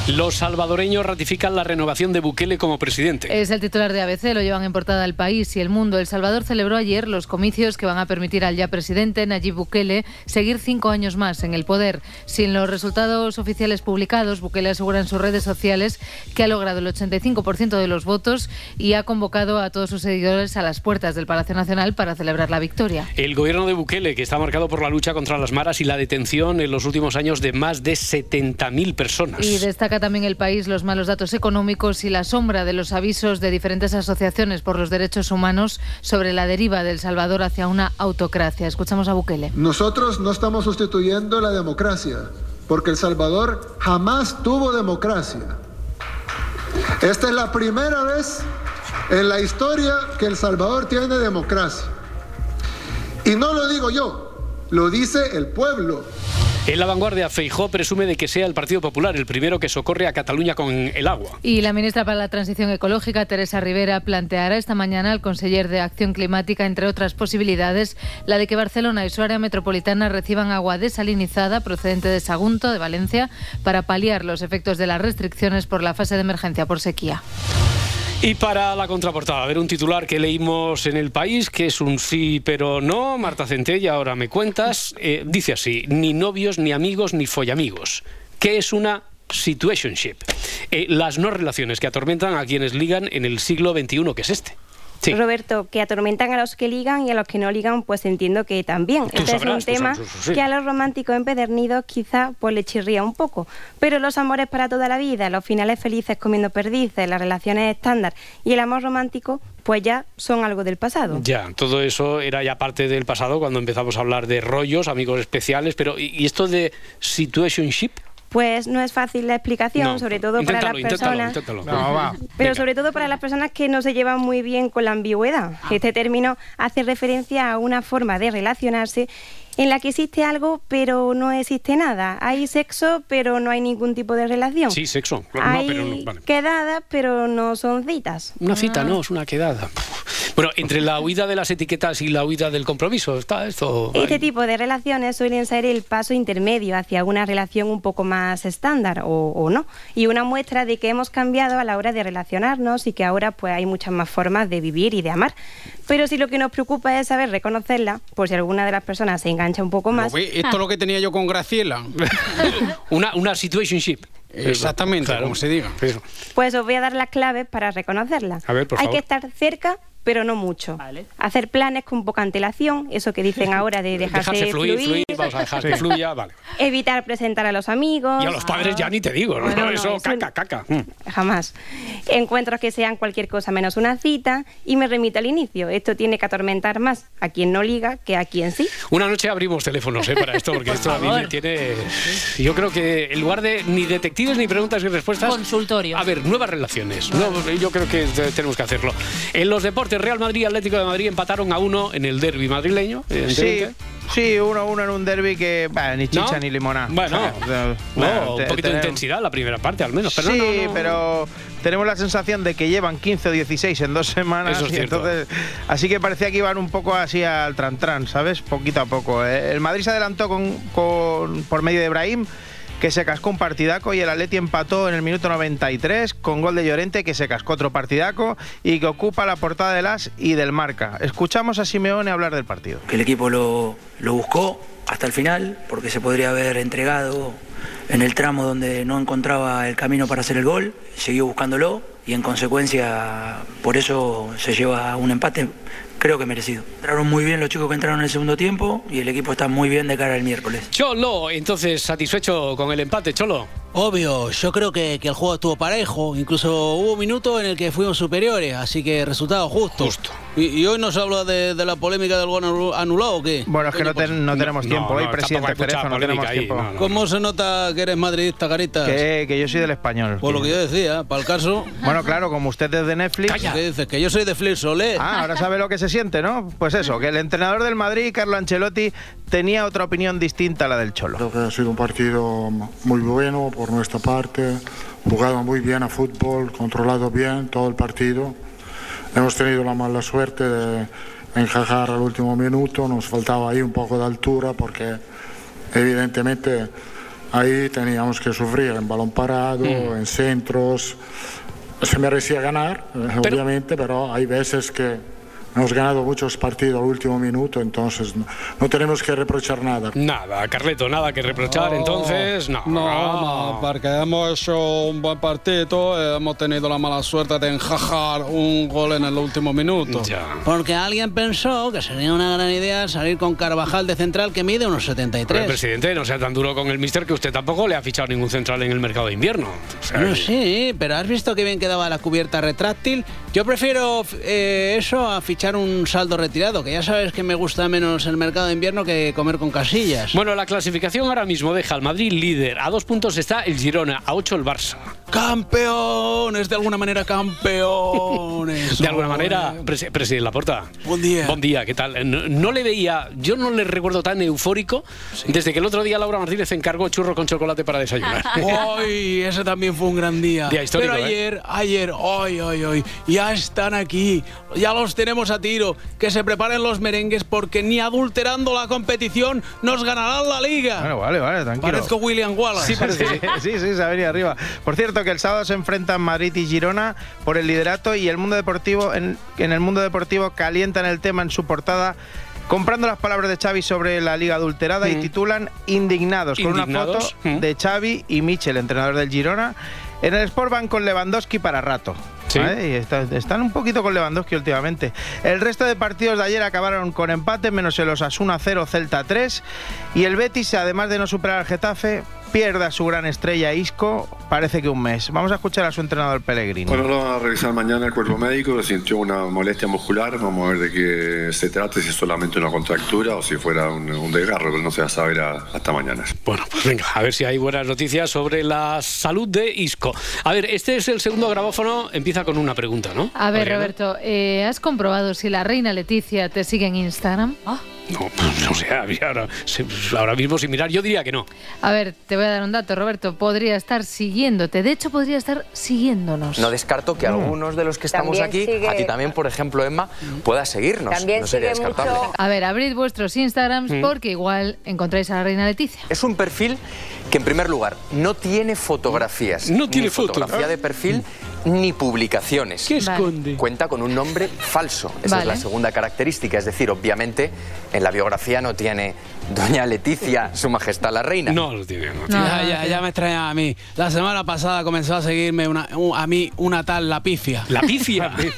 Los salvadoreños ratifican la renovación de Bukele como presidente. Es el titular de ABC, lo llevan en portada al país y el mundo. El Salvador celebró ayer los comicios que van a permitir al ya presidente Nayib Bukele seguir cinco años más en el poder. Sin los resultados oficiales publicados, Bukele asegura en sus redes sociales que ha logrado el 85% de los votos y ha convocado a todos sus seguidores a las puertas del Palacio Nacional para celebrar la victoria. El gobierno de Bukele, que está marcado por la lucha contra las maras y la detención en los últimos años de más de 70.000 personas. Y destaca también el país los malos datos económicos y la sombra de los avisos de diferentes asociaciones por los derechos humanos sobre la deriva del Salvador hacia una autocracia. Escuchamos a Bukele. Nosotros no estamos sustituyendo la democracia, porque El Salvador jamás tuvo democracia. Esta es la primera vez en la historia que El Salvador tiene democracia. Y no lo digo yo, lo dice el pueblo. En la vanguardia, Feijó presume de que sea el Partido Popular el primero que socorre a Cataluña con el agua. Y la ministra para la Transición Ecológica, Teresa Rivera, planteará esta mañana al conseller de Acción Climática, entre otras posibilidades, la de que Barcelona y su área metropolitana reciban agua desalinizada procedente de Sagunto, de Valencia, para paliar los efectos de las restricciones por la fase de emergencia por sequía. Y para la contraportada, a ver un titular que leímos en el país, que es un sí pero no, Marta Centella, ahora me cuentas, eh, dice así, ni novios, ni amigos, ni follamigos. ¿Qué es una situationship. Eh, las no relaciones que atormentan a quienes ligan en el siglo XXI, que es este. Sí. Roberto, que atormentan a los que ligan y a los que no ligan, pues entiendo que también. Tú Este sabrás, es un tema sabrás, eso sí. que a los románticos empedernidos quizá pues le chirría un poco. Pero los amores para toda la vida, los finales felices comiendo perdices, las relaciones estándar y el amor romántico, pues ya son algo del pasado. Ya, todo eso era ya parte del pasado cuando empezamos a hablar de rollos, amigos especiales, pero ¿y y esto de situationship? Pues no es fácil la explicación, No, sobre todo para las personas. inténtalo, inténtalo. No, va. Pero Venga. sobre todo para las personas que no se llevan muy bien con la ambigüedad. Este término hace referencia a una forma de relacionarse en la que existe algo pero no existe nada. Hay sexo pero no hay ningún tipo de relación. Sí, sexo. claro, hay no, pero no, vale. quedadas pero no son citas. Una cita, no, es una quedada. Bueno, entre la huida de las etiquetas y la huida del compromiso, está esto. Este tipo de relaciones suelen ser el paso intermedio hacia una relación un poco más estándar o, o no. Y una muestra de que hemos cambiado a la hora de relacionarnos y que ahora pues hay muchas más formas de vivir y de amar. Pero si lo que nos preocupa es saber reconocerla, por si alguna de las personas se engancha un poco más. Esto es lo que tenía yo con Graciela. una, una situationship. Exactamente, Claro. como se diga. Pues os voy a dar las claves para reconocerla. A ver, por Hay favor. que estar cerca, pero no mucho. Hacer planes con poca antelación, eso que dicen ahora de dejarse, Dejarse fluir, fluir, vamos a dejar que fluya, vale. Evitar presentar a los amigos. Y a los padres ya ni te digo, ¿no? Bueno, no, eso, eso- caca, caca. Mm. Jamás. Encuentros que sean cualquier cosa menos una cita y me remito al inicio. Esto tiene que atormentar más a quien no liga que a quien sí. Una noche abrimos teléfonos ¿eh? para esto, porque esto a mí me tiene. Yo creo que en lugar de ni detectives ni preguntas ni respuestas. Consultorio. A ver, nuevas relaciones. Nuevos- yo creo que te- tenemos que hacerlo. En los deportes, Real Madrid y Atlético de Madrid empataron a uno en el derby madrileño. Sí, sí, uno uno en un derby que ni chicha ¿No? ni limonada. Bueno, O sea, no, bueno, un poquito de intensidad la primera parte, al menos. Pero sí, no, pero tenemos la sensación de que llevan 15 o 16 en dos semanas. Eso es y entonces, así que parecía que iban un poco así al tran-tran, ¿sabes? Poquito a poco. Eh, El Madrid se adelantó con, con- por medio de Ibrahim, que se cascó un partidaco, y el Atleti empató en el minuto 93 con gol de Llorente, que se cascó otro partidaco y que ocupa la portada del As y del Marca. Escuchamos a Simeone hablar del partido. que el equipo lo, lo buscó hasta el final, porque se podría haber entregado en el tramo donde no encontraba el camino para hacer el gol, siguió buscándolo y en consecuencia por eso se lleva un empate, creo que merecido. Entraron muy bien los chicos que entraron en el segundo tiempo y el equipo está muy bien de cara al miércoles. Cholo, entonces, satisfecho con el empate, Cholo. Obvio, yo creo que, que el juego estuvo parejo, incluso hubo un minuto en el que fuimos superiores, así que resultado justo. ¿Y, y hoy nos habla de, de la polémica del gol anu- anulado o qué? Bueno, es que no, ten- no tenemos tiempo. Hoy, presidente Cerezo, no tenemos tiempo. ¿Cómo se nota que eres madridista, Caritas? Que, que yo soy del español. Por lo que yo decía, para el caso. Bueno, claro, como usted es de Netflix. ¿Qué dices? Que yo soy de Flip Solé. Ah, ahora sabe lo que se siente, ¿no? Pues eso, que el entrenador del Madrid, Carlo Ancelotti, tenía otra opinión distinta a la del Cholo. Creo que ha sido un partido muy bueno por nuestra parte, jugado muy bien a fútbol, controlado bien todo el partido. Hemos tenido la mala suerte de encajar al último minuto, nos faltaba ahí un poco de altura porque evidentemente ahí teníamos que sufrir en balón parado, Mm. en centros. Se merecía ganar, obviamente, pero hay veces que hemos ganado muchos partidos al último minuto, entonces no, no tenemos que reprochar nada. Nada, Carleto, nada que reprochar, entonces, no. No, no, porque hemos hecho un buen partido, eh, hemos tenido la mala suerte de enjajar un gol en el último minuto. Porque alguien pensó que sería una gran idea salir con Carvajal de central que mide unos Pero el 73. presidente, no sea tan duro con el mister que usted tampoco le ha fichado ningún central en el mercado de invierno. O sea, No, que- sí, pero ¿has visto qué bien quedaba la cubierta retráctil? Yo prefiero eh, eso a fichar un saldo retirado, que ya sabes que me gusta menos el mercado de invierno que comer con casillas. Bueno, la clasificación ahora mismo deja al Madrid líder. A dos puntos está el Girona, a ocho el Barça. Campeones, de alguna manera campeones. De alguna manera, presi- presidente Laporta. Buen día. Buen día, ¿qué tal? No, no le veía, yo no le recuerdo tan eufórico desde que el otro día Laura Martínez encargó churro con chocolate para desayunar. Hoy ese también fue un gran día. Día histórico, Pero ¿eh? ayer, ayer, hoy, hoy, hoy, ya están aquí, ya los tenemos a tiro. Que se preparen los merengues porque ni adulterando la competición nos ganarán la liga. Bueno, vale, vale, tranquilo. Parezco William Wallace. Sí, sí, sí, sí, se ha venido arriba. Por cierto, que el sábado se enfrentan Madrid y Girona por el liderato y el mundo deportivo, en, en el mundo deportivo calientan el tema en su portada comprando las palabras de Xavi sobre la liga adulterada y titulan Indignados, con una foto de Xavi y Michel, entrenador del Girona. En el Sport van con Lewandowski para rato. Sí. ¿vale? Y está- están un poquito con Lewandowski últimamente. El resto de partidos de ayer acabaron con empate, menos el Osasuna 0, Celta 3. Y el Betis, además de no superar al Getafe, pierde a su gran estrella Isco, parece que un mes. Vamos a escuchar a su entrenador Pellegrini. Bueno, lo va a revisar mañana el cuerpo médico, sintió una molestia muscular, vamos a ver de qué se trata, si es solamente una contractura o si fuera un, un desgarro, pero no se va a saber a- hasta mañana. Bueno, pues venga, a ver si hay buenas noticias sobre la salud de Isco. A ver, este es el segundo grabófono, empieza con una pregunta, ¿no? A ver, Adriana. Roberto, eh, ¿has comprobado si la reina Leticia te sigue en Instagram? No, pues no sé, había ahora, ahora mismo sin mirar, yo diría que no. A ver, te voy a dar un dato, Roberto. Podría estar siguiéndote. De hecho, podría estar siguiéndonos. No descarto que algunos de los que estamos También aquí, sigue- a ti también, por ejemplo, Emma, pueda seguirnos. no sería descartable. A ver, abrid vuestros Instagrams Mm. porque igual encontráis a la reina Leticia. Es un perfil que, en primer lugar, no tiene fotografías. No tiene fotografía de perfil ni publicaciones. ¿Qué esconde? Cuenta con un nombre falso. Esa es la segunda característica. Es decir, obviamente, en la biografía no tiene Doña Leticia, Su Majestad la Reina. No lo tiene, no. ya, ya, ya me extraña a mí. La semana pasada comenzó a seguirme una, un- a mí una tal La Pifia. La pifia. Sí,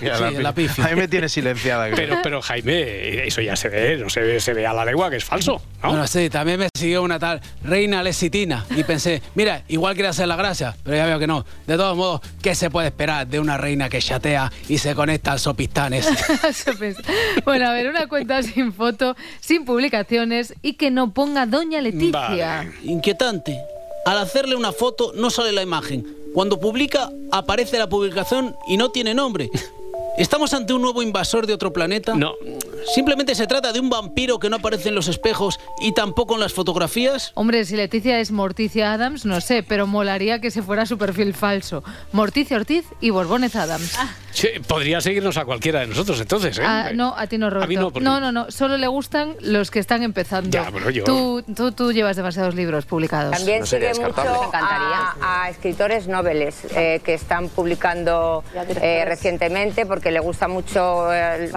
la pifia. A mí me tiene silenciada. creo. Pero, pero Jaime, eso ya se ve, no se ve, se ve a la legua que es falso, ¿no? Bueno, sí, también me siguió una tal Reina Lesitina y pensé, mira, igual quiere hacer la gracia, pero ya veo que no. De todos modos, ¿qué se puede esperar de una reina que chatea y se conecta al sopistanes? bueno, a ver, una cuenta sin foto, sin publicaciones y que no ponga Doña Leticia. Inquietante. Al hacerle una foto no sale la imagen. Cuando publica, aparece la publicación y no tiene nombre. ¿Estamos ante un nuevo invasor de otro planeta? No. ¿Simplemente se trata de un vampiro que no aparece en los espejos y tampoco en las fotografías? Hombre, si Leticia es Morticia Adams, no sé, pero molaría que se fuera su perfil falso. Morticia Ortiz y Borbones Adams. Sí, podría seguirnos a cualquiera de nosotros entonces, ¿eh? Ah, no, a ti no, Roberto. A mí no, porque- no, no, no, solo le gustan los que están empezando. Ya, pero yo- Tú, tú, tú llevas demasiados libros publicados. También sigue mucho a, a escritores noveles eh, que están publicando eh, recientemente porque le gusta mucho el,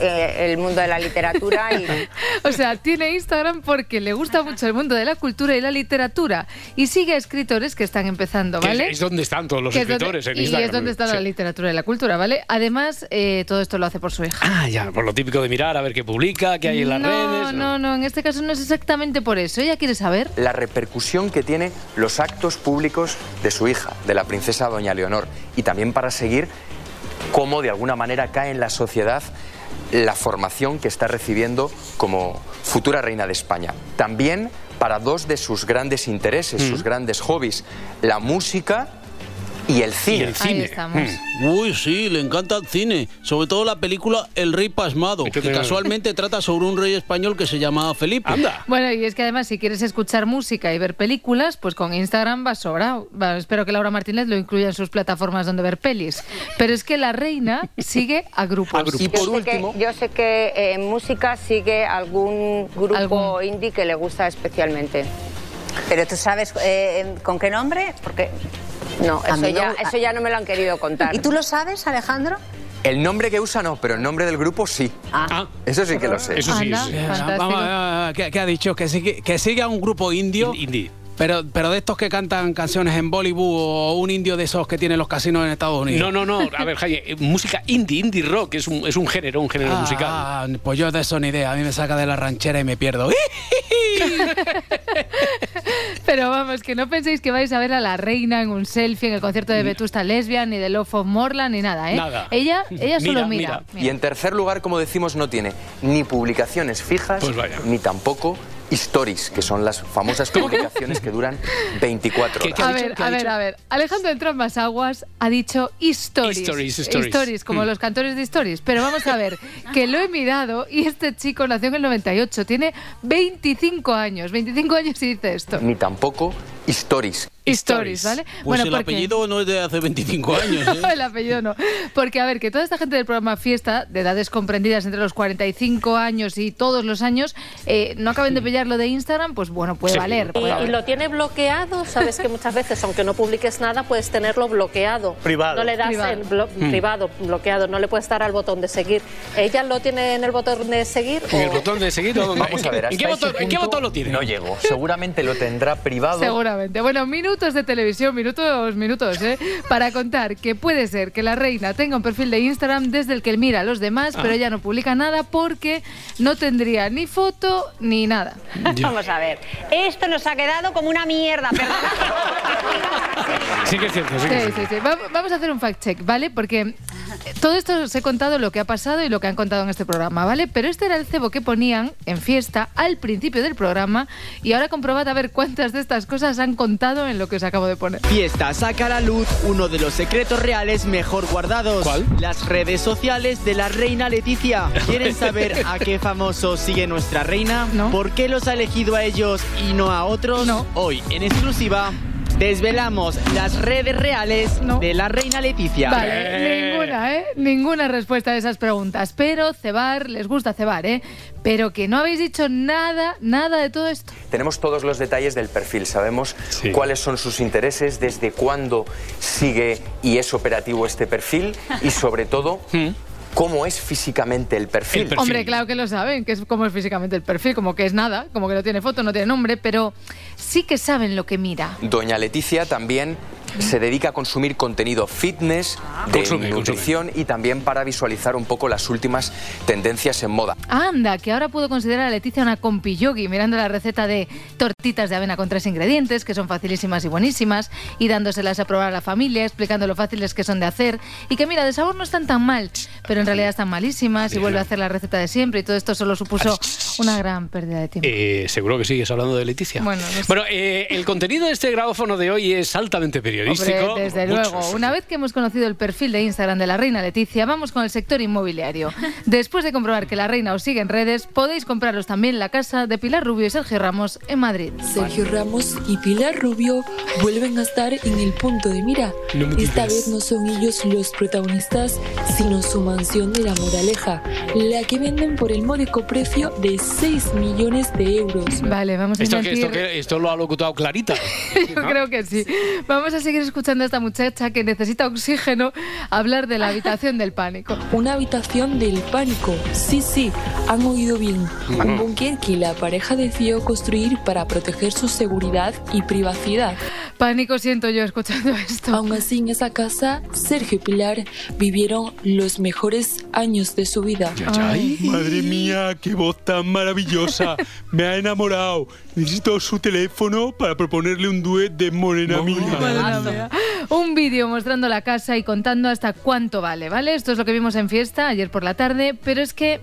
eh, el mundo de la literatura y O sea, tiene Instagram porque le gusta mucho el mundo de la cultura y la literatura. Y sigue a escritores que están empezando, Que ¿vale? es donde están todos los Que es donde- escritores en y Instagram. es donde está la literatura y la cultura, ¿vale? Además, eh, todo esto lo hace por su hija. Ah, ya, por lo típico de mirar a ver qué publica, qué hay en las no, redes. no, no, en este caso no es exactamente por eso. Ella quiere saber. la repercusión que tiene los actos públicos de su hija, de la princesa Doña Leonor, y también para seguir cómo de alguna manera cae en la sociedad la formación que está recibiendo como futura reina de España. También para dos de sus grandes intereses, Mm. sus grandes hobbies, la música y el cine. Ahí estamos. Uy, sí, le encanta el cine. Sobre todo la película El Rey Pasmado, que te- casualmente trata sobre un rey español que se llamaba Felipe. Anda. Bueno, y es que además, si quieres escuchar música y ver películas, pues con Instagram va sobrado. Va, espero que Laura Martínez lo incluya en sus plataformas donde ver pelis. Pero es que la reina sigue a grupos. yo, sé que, yo sé que eh, en música sigue algún grupo indie que le gusta especialmente. Pero tú sabes eh, con qué nombre, porque No, eso ya, no- eso ya no me lo han querido contar. ¿Y tú lo sabes, Alejandro? El nombre que usa no, pero el nombre del grupo sí. Ah. Eso sí que lo sé. Eso sí, Anda, sí. Vamos, a ver, ¿qué, qué ha dicho? Que sigue, que sigue a un grupo indio. Indie. Pero, pero de estos que cantan canciones en Bollywood o un indio de esos que tienen los casinos en Estados Unidos. No, no, no. A ver, Jaime, eh, música indie, indie rock, es un, es un género, un género Ah, musical. ah, pues yo de eso ni idea. A mí me saca de la ranchera y me pierdo. Pero vamos, que no penséis que vais a ver a la reina en un selfie en el concierto de Vetusta Lesbian, ni de Love of Morland, ni nada, ¿eh? Nada. Ella, ella solo mira. Y en tercer lugar, como decimos, no tiene ni publicaciones fijas, ni tampoco stories, que son las famosas publicaciones que duran 24 horas. A ver, a ver, a ver. Alejandro entró en más aguas, ha dicho stories. Stories, stories. como Mm. los cantores de stories. Pero vamos a ver, que lo he mirado y este chico nació en el 98, tiene 25 años. 25 años y dice esto. Ni tampoco stories. Stories, ¿vale? Pues el porque- apellido no es de hace 25 años. ¿eh? No, el apellido no. Porque, a ver, que toda esta gente del programa Fiesta, de edades comprendidas entre los 45 años y todos los años, eh, no acaben de pillarlo de Instagram, pues bueno, puede valer. puede Y, lo tiene bloqueado, sabes que muchas veces, aunque no publiques nada, puedes tenerlo bloqueado. Privado. No le das Privado. el blo- Mm. privado, bloqueado, no le puedes dar al botón de seguir. ¿Ella lo tiene en el botón de seguir? En el botón de seguir. Vamos a ver, ¿En qué, botón, ese en qué punto botón lo tiene? No llegó. Seguramente lo tendrá privado. Seguramente. Bueno, minutos de televisión, minutos, minutos, ¿eh? Para contar que puede ser que la reina tenga un perfil de Instagram desde el que mira a los demás, Ah. pero ella no publica nada porque no tendría ni foto ni nada. Vamos a ver. Esto nos ha quedado como una mierda, perdón. Sí que es cierto, sí que es Sí, cierto. sí, sí. Va- Vamos a hacer un fact check, ¿vale? Porque todo esto os he contado lo que ha pasado y lo que han contado en este programa, ¿vale? Pero este era el cebo que ponían en fiesta al principio del programa y ahora comprobad a ver cuántas de estas cosas han contado en lo que os acabo de poner. Fiesta saca a la luz uno de los secretos reales mejor guardados. ¿Cuál? Las redes sociales de la reina Leticia. ¿Quieren saber a qué famosos sigue nuestra reina? ¿Por qué los ha elegido a ellos y no a otros? Hoy, en exclusiva, desvelamos las redes reales de la reina Leticia. Vale, ninguna, ¿eh? Ninguna respuesta a esas preguntas. Pero cebar, les gusta cebar, ¿eh? Pero que no habéis dicho nada, nada de todo esto. Tenemos todos los detalles del perfil, sabemos cuáles son sus intereses, desde cuándo sigue y es operativo este perfil y sobre todo cómo es físicamente el perfil. Hombre, claro que lo saben, que es como es físicamente el perfil, como que es nada, como que no tiene foto, no tiene nombre, pero sí que saben lo que mira. Doña Leticia también se dedica a consumir contenido fitness, de Consume, nutrición y también para visualizar un poco las últimas tendencias en moda. Anda, que ahora puedo considerar a Leticia una compi yogi mirando la receta de tortitas de avena con tres ingredientes, que son facilísimas y buenísimas, y dándoselas a probar a la familia, explicando lo fáciles que son de hacer, y que mira, de sabor no están tan mal, pero en realidad están malísimas, y vuelve a hacer la receta de siempre, y todo esto solo supuso una gran pérdida de tiempo. Eh, seguro que sigues hablando de Leticia. Bueno, no sé. Bueno, eh, el contenido de este grabófono de hoy es altamente periodístico. Hombre, desde Mucho, luego. Una vez que hemos conocido el perfil de Instagram de la reina Leticia, vamos con el sector inmobiliario. Después de comprobar que la reina os sigue en redes, podéis compraros también la casa de Pilar Rubio y Sergio Ramos en Madrid. Sergio Ramos y Pilar Rubio vuelven a estar en el punto de mira. No Esta vez no son ellos los protagonistas, sino su mansión de la Moraleja, la que venden por el módico precio de 6 millones de euros. Vale, vamos a Esto, que- esto, que- esto lo ha locutado Clarita. Yo creo que sí. Vamos a seguir escuchando a esta muchacha que necesita oxígeno hablar de la habitación del pánico. Una habitación del pánico. Sí, sí, han oído bien. Un búnker que la pareja decidió construir para proteger su seguridad y privacidad. Pánico siento yo escuchando esto. Aún así, en esa casa, Sergio y Pilar vivieron los mejores años de su vida. Ay, madre mía, qué voz tan maravillosa. Me ha enamorado. Necesito su teléfono para proponerle un duet de Morena Mía. Un vídeo mostrando la casa y contando hasta cuánto vale, ¿vale? Esto es lo que vimos en fiesta ayer por la tarde, pero es que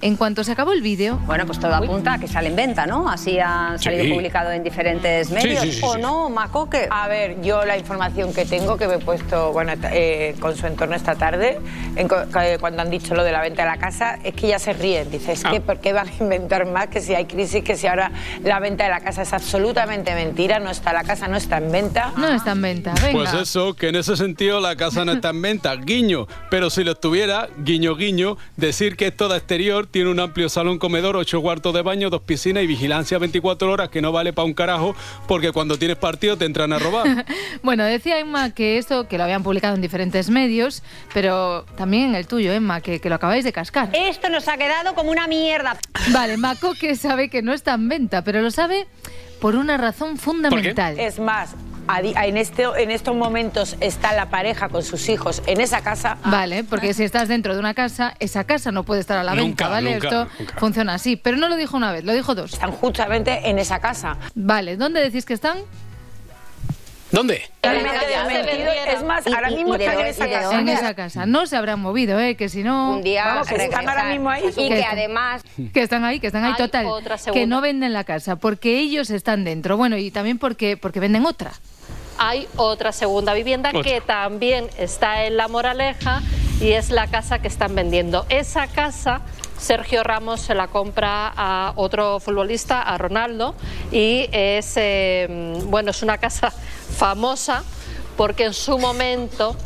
en cuanto se acabó el vídeo... Bueno, pues todo apunta a que sale en venta, ¿no? Así ha salido Sí. publicado en diferentes medios. sí, sí, ¿O sí. no, Macoque? A ver, yo la información que tengo, que me he puesto bueno, eh, con su entorno esta tarde, en que cuando han dicho lo de la venta de la casa, es que ya se ríen. Dice, es que ¿por qué van a inventar más? Que si hay crisis, que si ahora la venta de la casa es absolutamente mentira, no está, la casa no está en venta. No está en venta, venga. Pues eso, que en ese sentido la casa no está en venta, guiño. Pero si lo estuviera, guiño, guiño, decir que es toda exterior, tiene un amplio salón comedor, ocho cuartos de baño, dos piscinas y vigilancia 24 horas que no vale para un carajo porque cuando tienes partido te entran a robar. Bueno, decía Emma que esto, que lo habían publicado en diferentes medios, pero también en el tuyo, Emma, que, que lo acabáis de cascar. Esto nos ha quedado como una mierda. Vale, Maco que sabe que no está en venta, pero lo sabe por una razón fundamental. Es más, en, este, en estos momentos está la pareja con sus hijos en esa casa. Vale, porque si estás dentro de una casa, esa casa no puede estar a la Nunca, venta, ¿vale? nunca, Esto nunca. funciona así. Pero no lo dijo una vez, lo dijo dos. Están justamente en esa casa. Vale, ¿dónde decís que están? ¿Dónde? Es más, ahora mismo están en esa casa. En esa casa. No se habrán movido, ¿eh? Que si no... Un día Vamos, que están ahora mismo ahí. Y que además Que están ahí, que están ahí total. Que no venden la casa, porque ellos están dentro. Bueno, y también porque, porque venden otra. Hay otra segunda vivienda Otra. que también está en La Moraleja y es la casa que están vendiendo. Esa casa Sergio Ramos se la compra a otro futbolista, a Ronaldo, y es, eh, bueno, es una casa famosa porque en su momento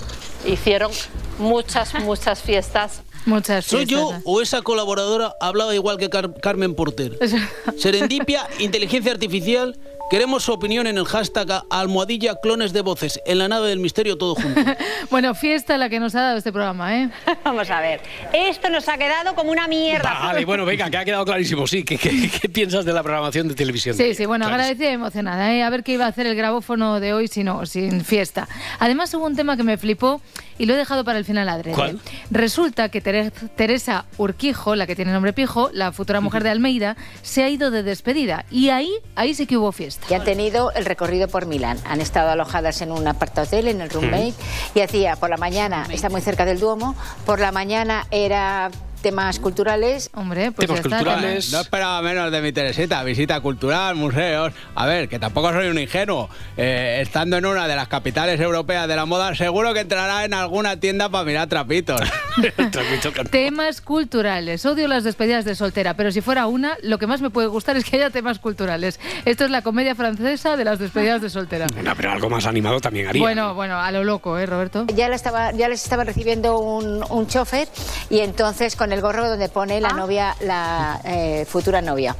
hicieron muchas, muchas fiestas. Muchas ¿Soy yo o esa colaboradora hablaba igual que Car- Carmen Porter? Serendipia, inteligencia artificial. Queremos su opinión en el hashtag almohadilla clones de voces en la nave del misterio todo junto. Bueno, fiesta la que nos ha dado este programa, ¿eh? Vamos a ver. Esto nos ha quedado como una mierda. Vale, bueno, venga, que ha quedado clarísimo, sí. ¿Qué, qué, qué piensas de la programación de televisión? Sí, sí, bueno, agradecida y emocionada, ¿eh? A ver qué iba a hacer el grabófono de hoy si no, sin fiesta. Además hubo un tema que me flipó y lo he dejado para el final adrede. ¿Cuál? Resulta que Tere- Teresa Urquijo, la que tiene nombre Pijo, la futura mujer de Almeida, se ha ido de despedida y ahí, ahí sí que hubo fiesta. Y han tenido el recorrido por Milán. Han estado alojadas en un aparta hotel, en el roommate, y hacía por la mañana, está muy cerca del Duomo, por la mañana era temas culturales. Hombre, pues Temas ya está, culturales. No esperaba menos de mi Teresita. Visita cultural, museos. A ver, que tampoco soy un ingenuo. Eh, estando en una de las capitales europeas de la moda, seguro que entrará en alguna tienda para mirar trapitos. Temas culturales. Odio las despedidas de soltera, pero si fuera una, lo que más me puede gustar es que haya temas culturales. Esto es la comedia francesa de las despedidas de soltera. Bueno, pero algo más animado también haría. Bueno, bueno, a lo loco, ¿eh, Roberto? Ya, la estaba, ya les estaba recibiendo un, un chofer y entonces con el gorro donde pone la novia, la eh, futura novia.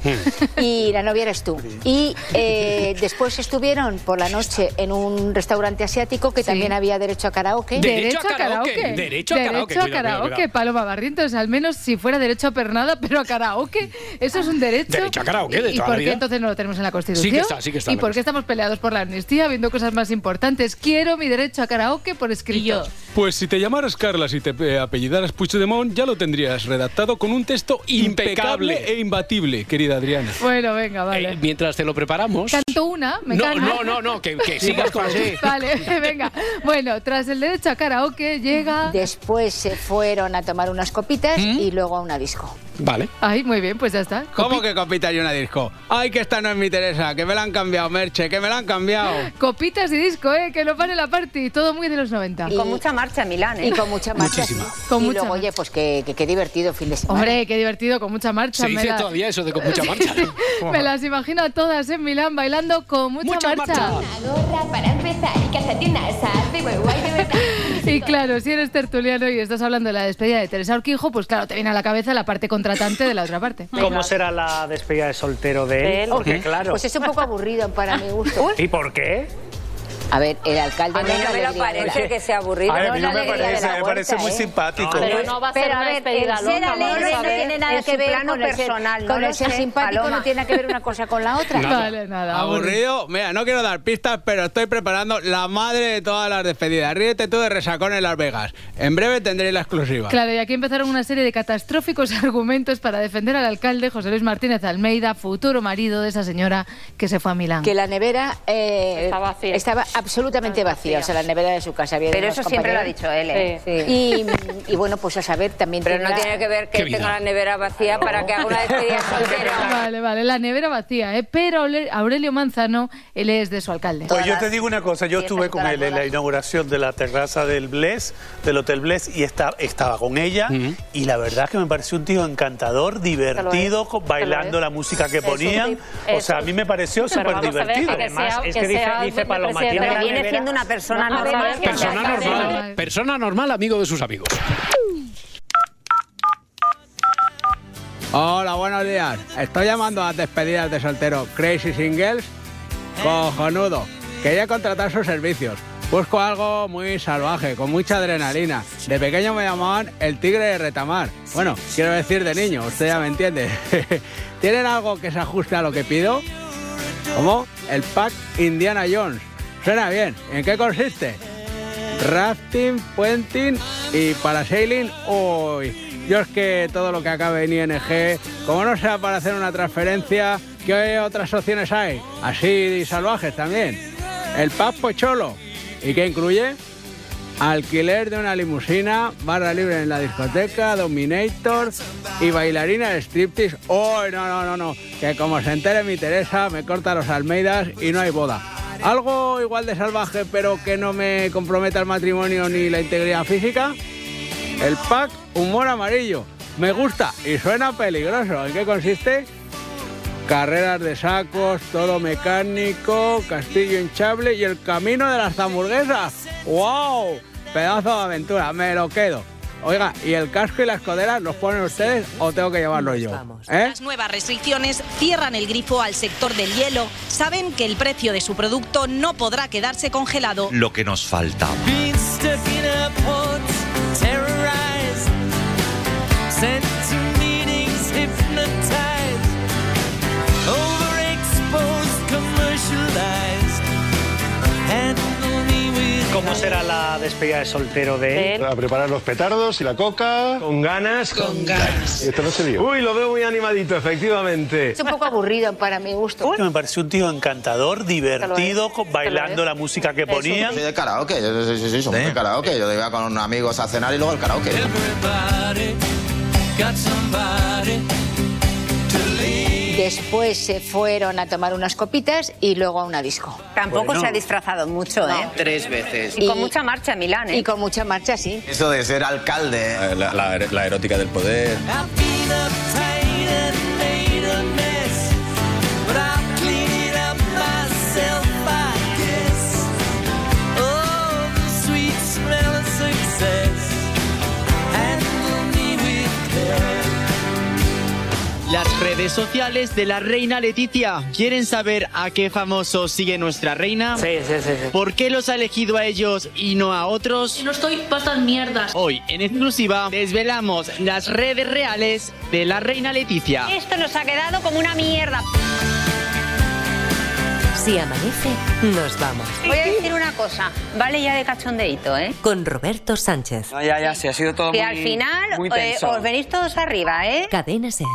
Y la novia eres tú. Y eh, después estuvieron por la noche en un restaurante asiático que también había derecho a karaoke. Derecho a karaoke. Derecho a karaoke, Derecho a cuidado, karaoke, cuidado, Paloma Barrientos. Al menos si fuera derecho a pernada, pero a karaoke. Eso es un derecho. Derecho a karaoke de ¿Y por qué entonces no lo tenemos en la Constitución? Sí que está, sí que está ¿Y por qué estamos peleados por la amnistía, viendo cosas más importantes? Quiero mi derecho a karaoke por escrito. Pues si te llamaras Carlas y te eh, apellidaras Puigdemont, ya lo tendrías redactado con un texto impecable, e imbatible, querida Adriana. Bueno, venga, vale. Eh, mientras te lo preparamos. Canto una, me No, no, no, no, que, que sigas con Vale, venga. Bueno, tras el derecho a karaoke llega... Después se fueron a tomar unas copitas y luego a una disco. Vale. Ay, muy bien, pues ya está. ¿Cómo que copita y una disco? Ay, que esta no es mi Teresa, que me la han cambiado, Merche, que me la han cambiado. Copitas y disco, ¿eh? Que no pare la party. Todo muy de los 90. Y con mucha marcha en Milán, ¿eh? Y con mucha marcha. Muchísima. sí. Con y mucha luego, oye, pues que, que, qué divertido fin de semana. Hombre, qué divertido, con mucha marcha. Se me dice la- todavía eso de con mucha marcha. Me las imagino a todas en Milán bailando con mucha, marcha. gorra para empezar y calcetines de muy guay de verdad. Y claro, si eres tertuliano y estás hablando de la despedida de Teresa Urquijo, pues claro, te viene a la cabeza la parte contratante de la otra parte. ¿Cómo será la despedida de soltero de él? Porque claro. Pues es un poco aburrido para mi gusto. ¿Y por qué? A ver, el alcalde A mí no me lo parece que sea aburrido. A ver, a No mí no me parece, me parece muy ¿eh? simpático. Pero no va a ser una despedida loca, alegre no tiene nada que ver con personal, con simpático no tiene que ver una cosa con la otra. Vale, nada. Aburrido. Mira, no quiero dar pistas, pero estoy preparando la madre de todas las despedidas. Ríete tú de resacón en Las Vegas. En breve tendréis la exclusiva. Claro, y aquí empezaron una serie de catastróficos argumentos para defender al alcalde José Luis Martínez Almeida, futuro marido de esa señora que se fue a Milán. Que la nevera eh, estaba absolutamente vacía, o sea, la nevera de su casa. Había Pero eso siempre lo ha dicho él, ¿eh? Y, y bueno, pues a saber también. Pero no tiene que ver que tenga la nevera vacía para que haga una despedida soltera. Vale, vale, la nevera vacía, ¿eh? pero Aure- Aurelio Manzano, él es de su alcalde. Pues yo te digo una cosa, yo estuve con él en la inauguración de la terraza del Bless, del Hotel Bless, y esta- estaba con ella, y la verdad que me pareció un tío encantador, divertido, bailando la música que Es ponían. O es sea, a mí me pareció súper divertido. Además, es que dice, dice Paloma, tiene la viene siendo una persona No, normal. que Persona normal, cadena. persona normal, amigo de sus amigos. Hola, buenos días. Estoy llamando a las despedidas de soltero Crazy Singles. Cojonudo. Quería contratar sus servicios. Busco algo muy salvaje, con mucha adrenalina. De pequeño me llamaban el tigre de retamar. Bueno, quiero decir de niño, usted ya me entiende. ¿Tienen algo que se ajuste a lo que pido? ¿Cómo? El pack Indiana Jones. Suena bien. ¿En qué consiste? Rafting, puenting y parasailing. Uy, yo es que todo lo que acabe en ING, como no sea para hacer una transferencia, ¿qué otras opciones hay? Así salvajes también. El pack Pocholo. ¿Y qué incluye? Alquiler de una limusina, barra libre en la discoteca, Dominator y bailarina de striptease. ¡Oh, no, no, no, no! Que como se entere mi Teresa, me corta los Almeidas y no hay boda. Algo igual de salvaje, pero que no me comprometa el matrimonio ni la integridad física. El pack Humor Amarillo. Me gusta y suena peligroso. ¿En qué consiste? carreras de sacos, todo mecánico, castillo hinchable y el camino de las hamburguesas. ¡Wow! Pedazo de aventura, me lo quedo. Oiga, ¿y el casco y las coderas los ponen ustedes o tengo que llevarlo yo? ¿Eh? Las nuevas restricciones cierran el grifo al sector del hielo. Saben que el precio de su producto no podrá quedarse congelado. Lo que nos faltaba. ¿Cómo será la despedida de soltero de él? A preparar los petardos y la coca. Con ganas. Con ganas. Y esto no se vio. Uy, lo veo muy animadito, efectivamente. Es un poco aburrido para mi gusto. Me pareció un tío encantador, divertido, bailando la música que ponía. Soy de karaoke, yo- sí, sí, sí, somos de karaoke. Yo iba con amigos a cenar y luego al karaoke. Después se fueron a tomar unas copitas y luego a una disco. Tampoco se ha disfrazado mucho, ¿eh? Tres veces. Y con mucha marcha en Milán, ¿eh? Y con mucha marcha, sí. Eso de ser alcalde. La, la- la erótica del poder. Las redes sociales de la reina Leticia. ¿Quieren saber a qué famoso sigue nuestra reina? Sí, sí, sí. sí. ¿Por qué los ha elegido a ellos y no a otros? No estoy para estas mierdas. Hoy, en exclusiva, desvelamos las redes reales de la reina Leticia. Esto nos ha quedado como una mierda. Si amanece, nos vamos. Voy a decir una cosa, vale ya de cachondeito, ¿eh? Con Roberto Sánchez. ya, ya, sí, ha sido todo Que muy al final muy eh, os venís todos arriba, ¿eh? Cadena Ser.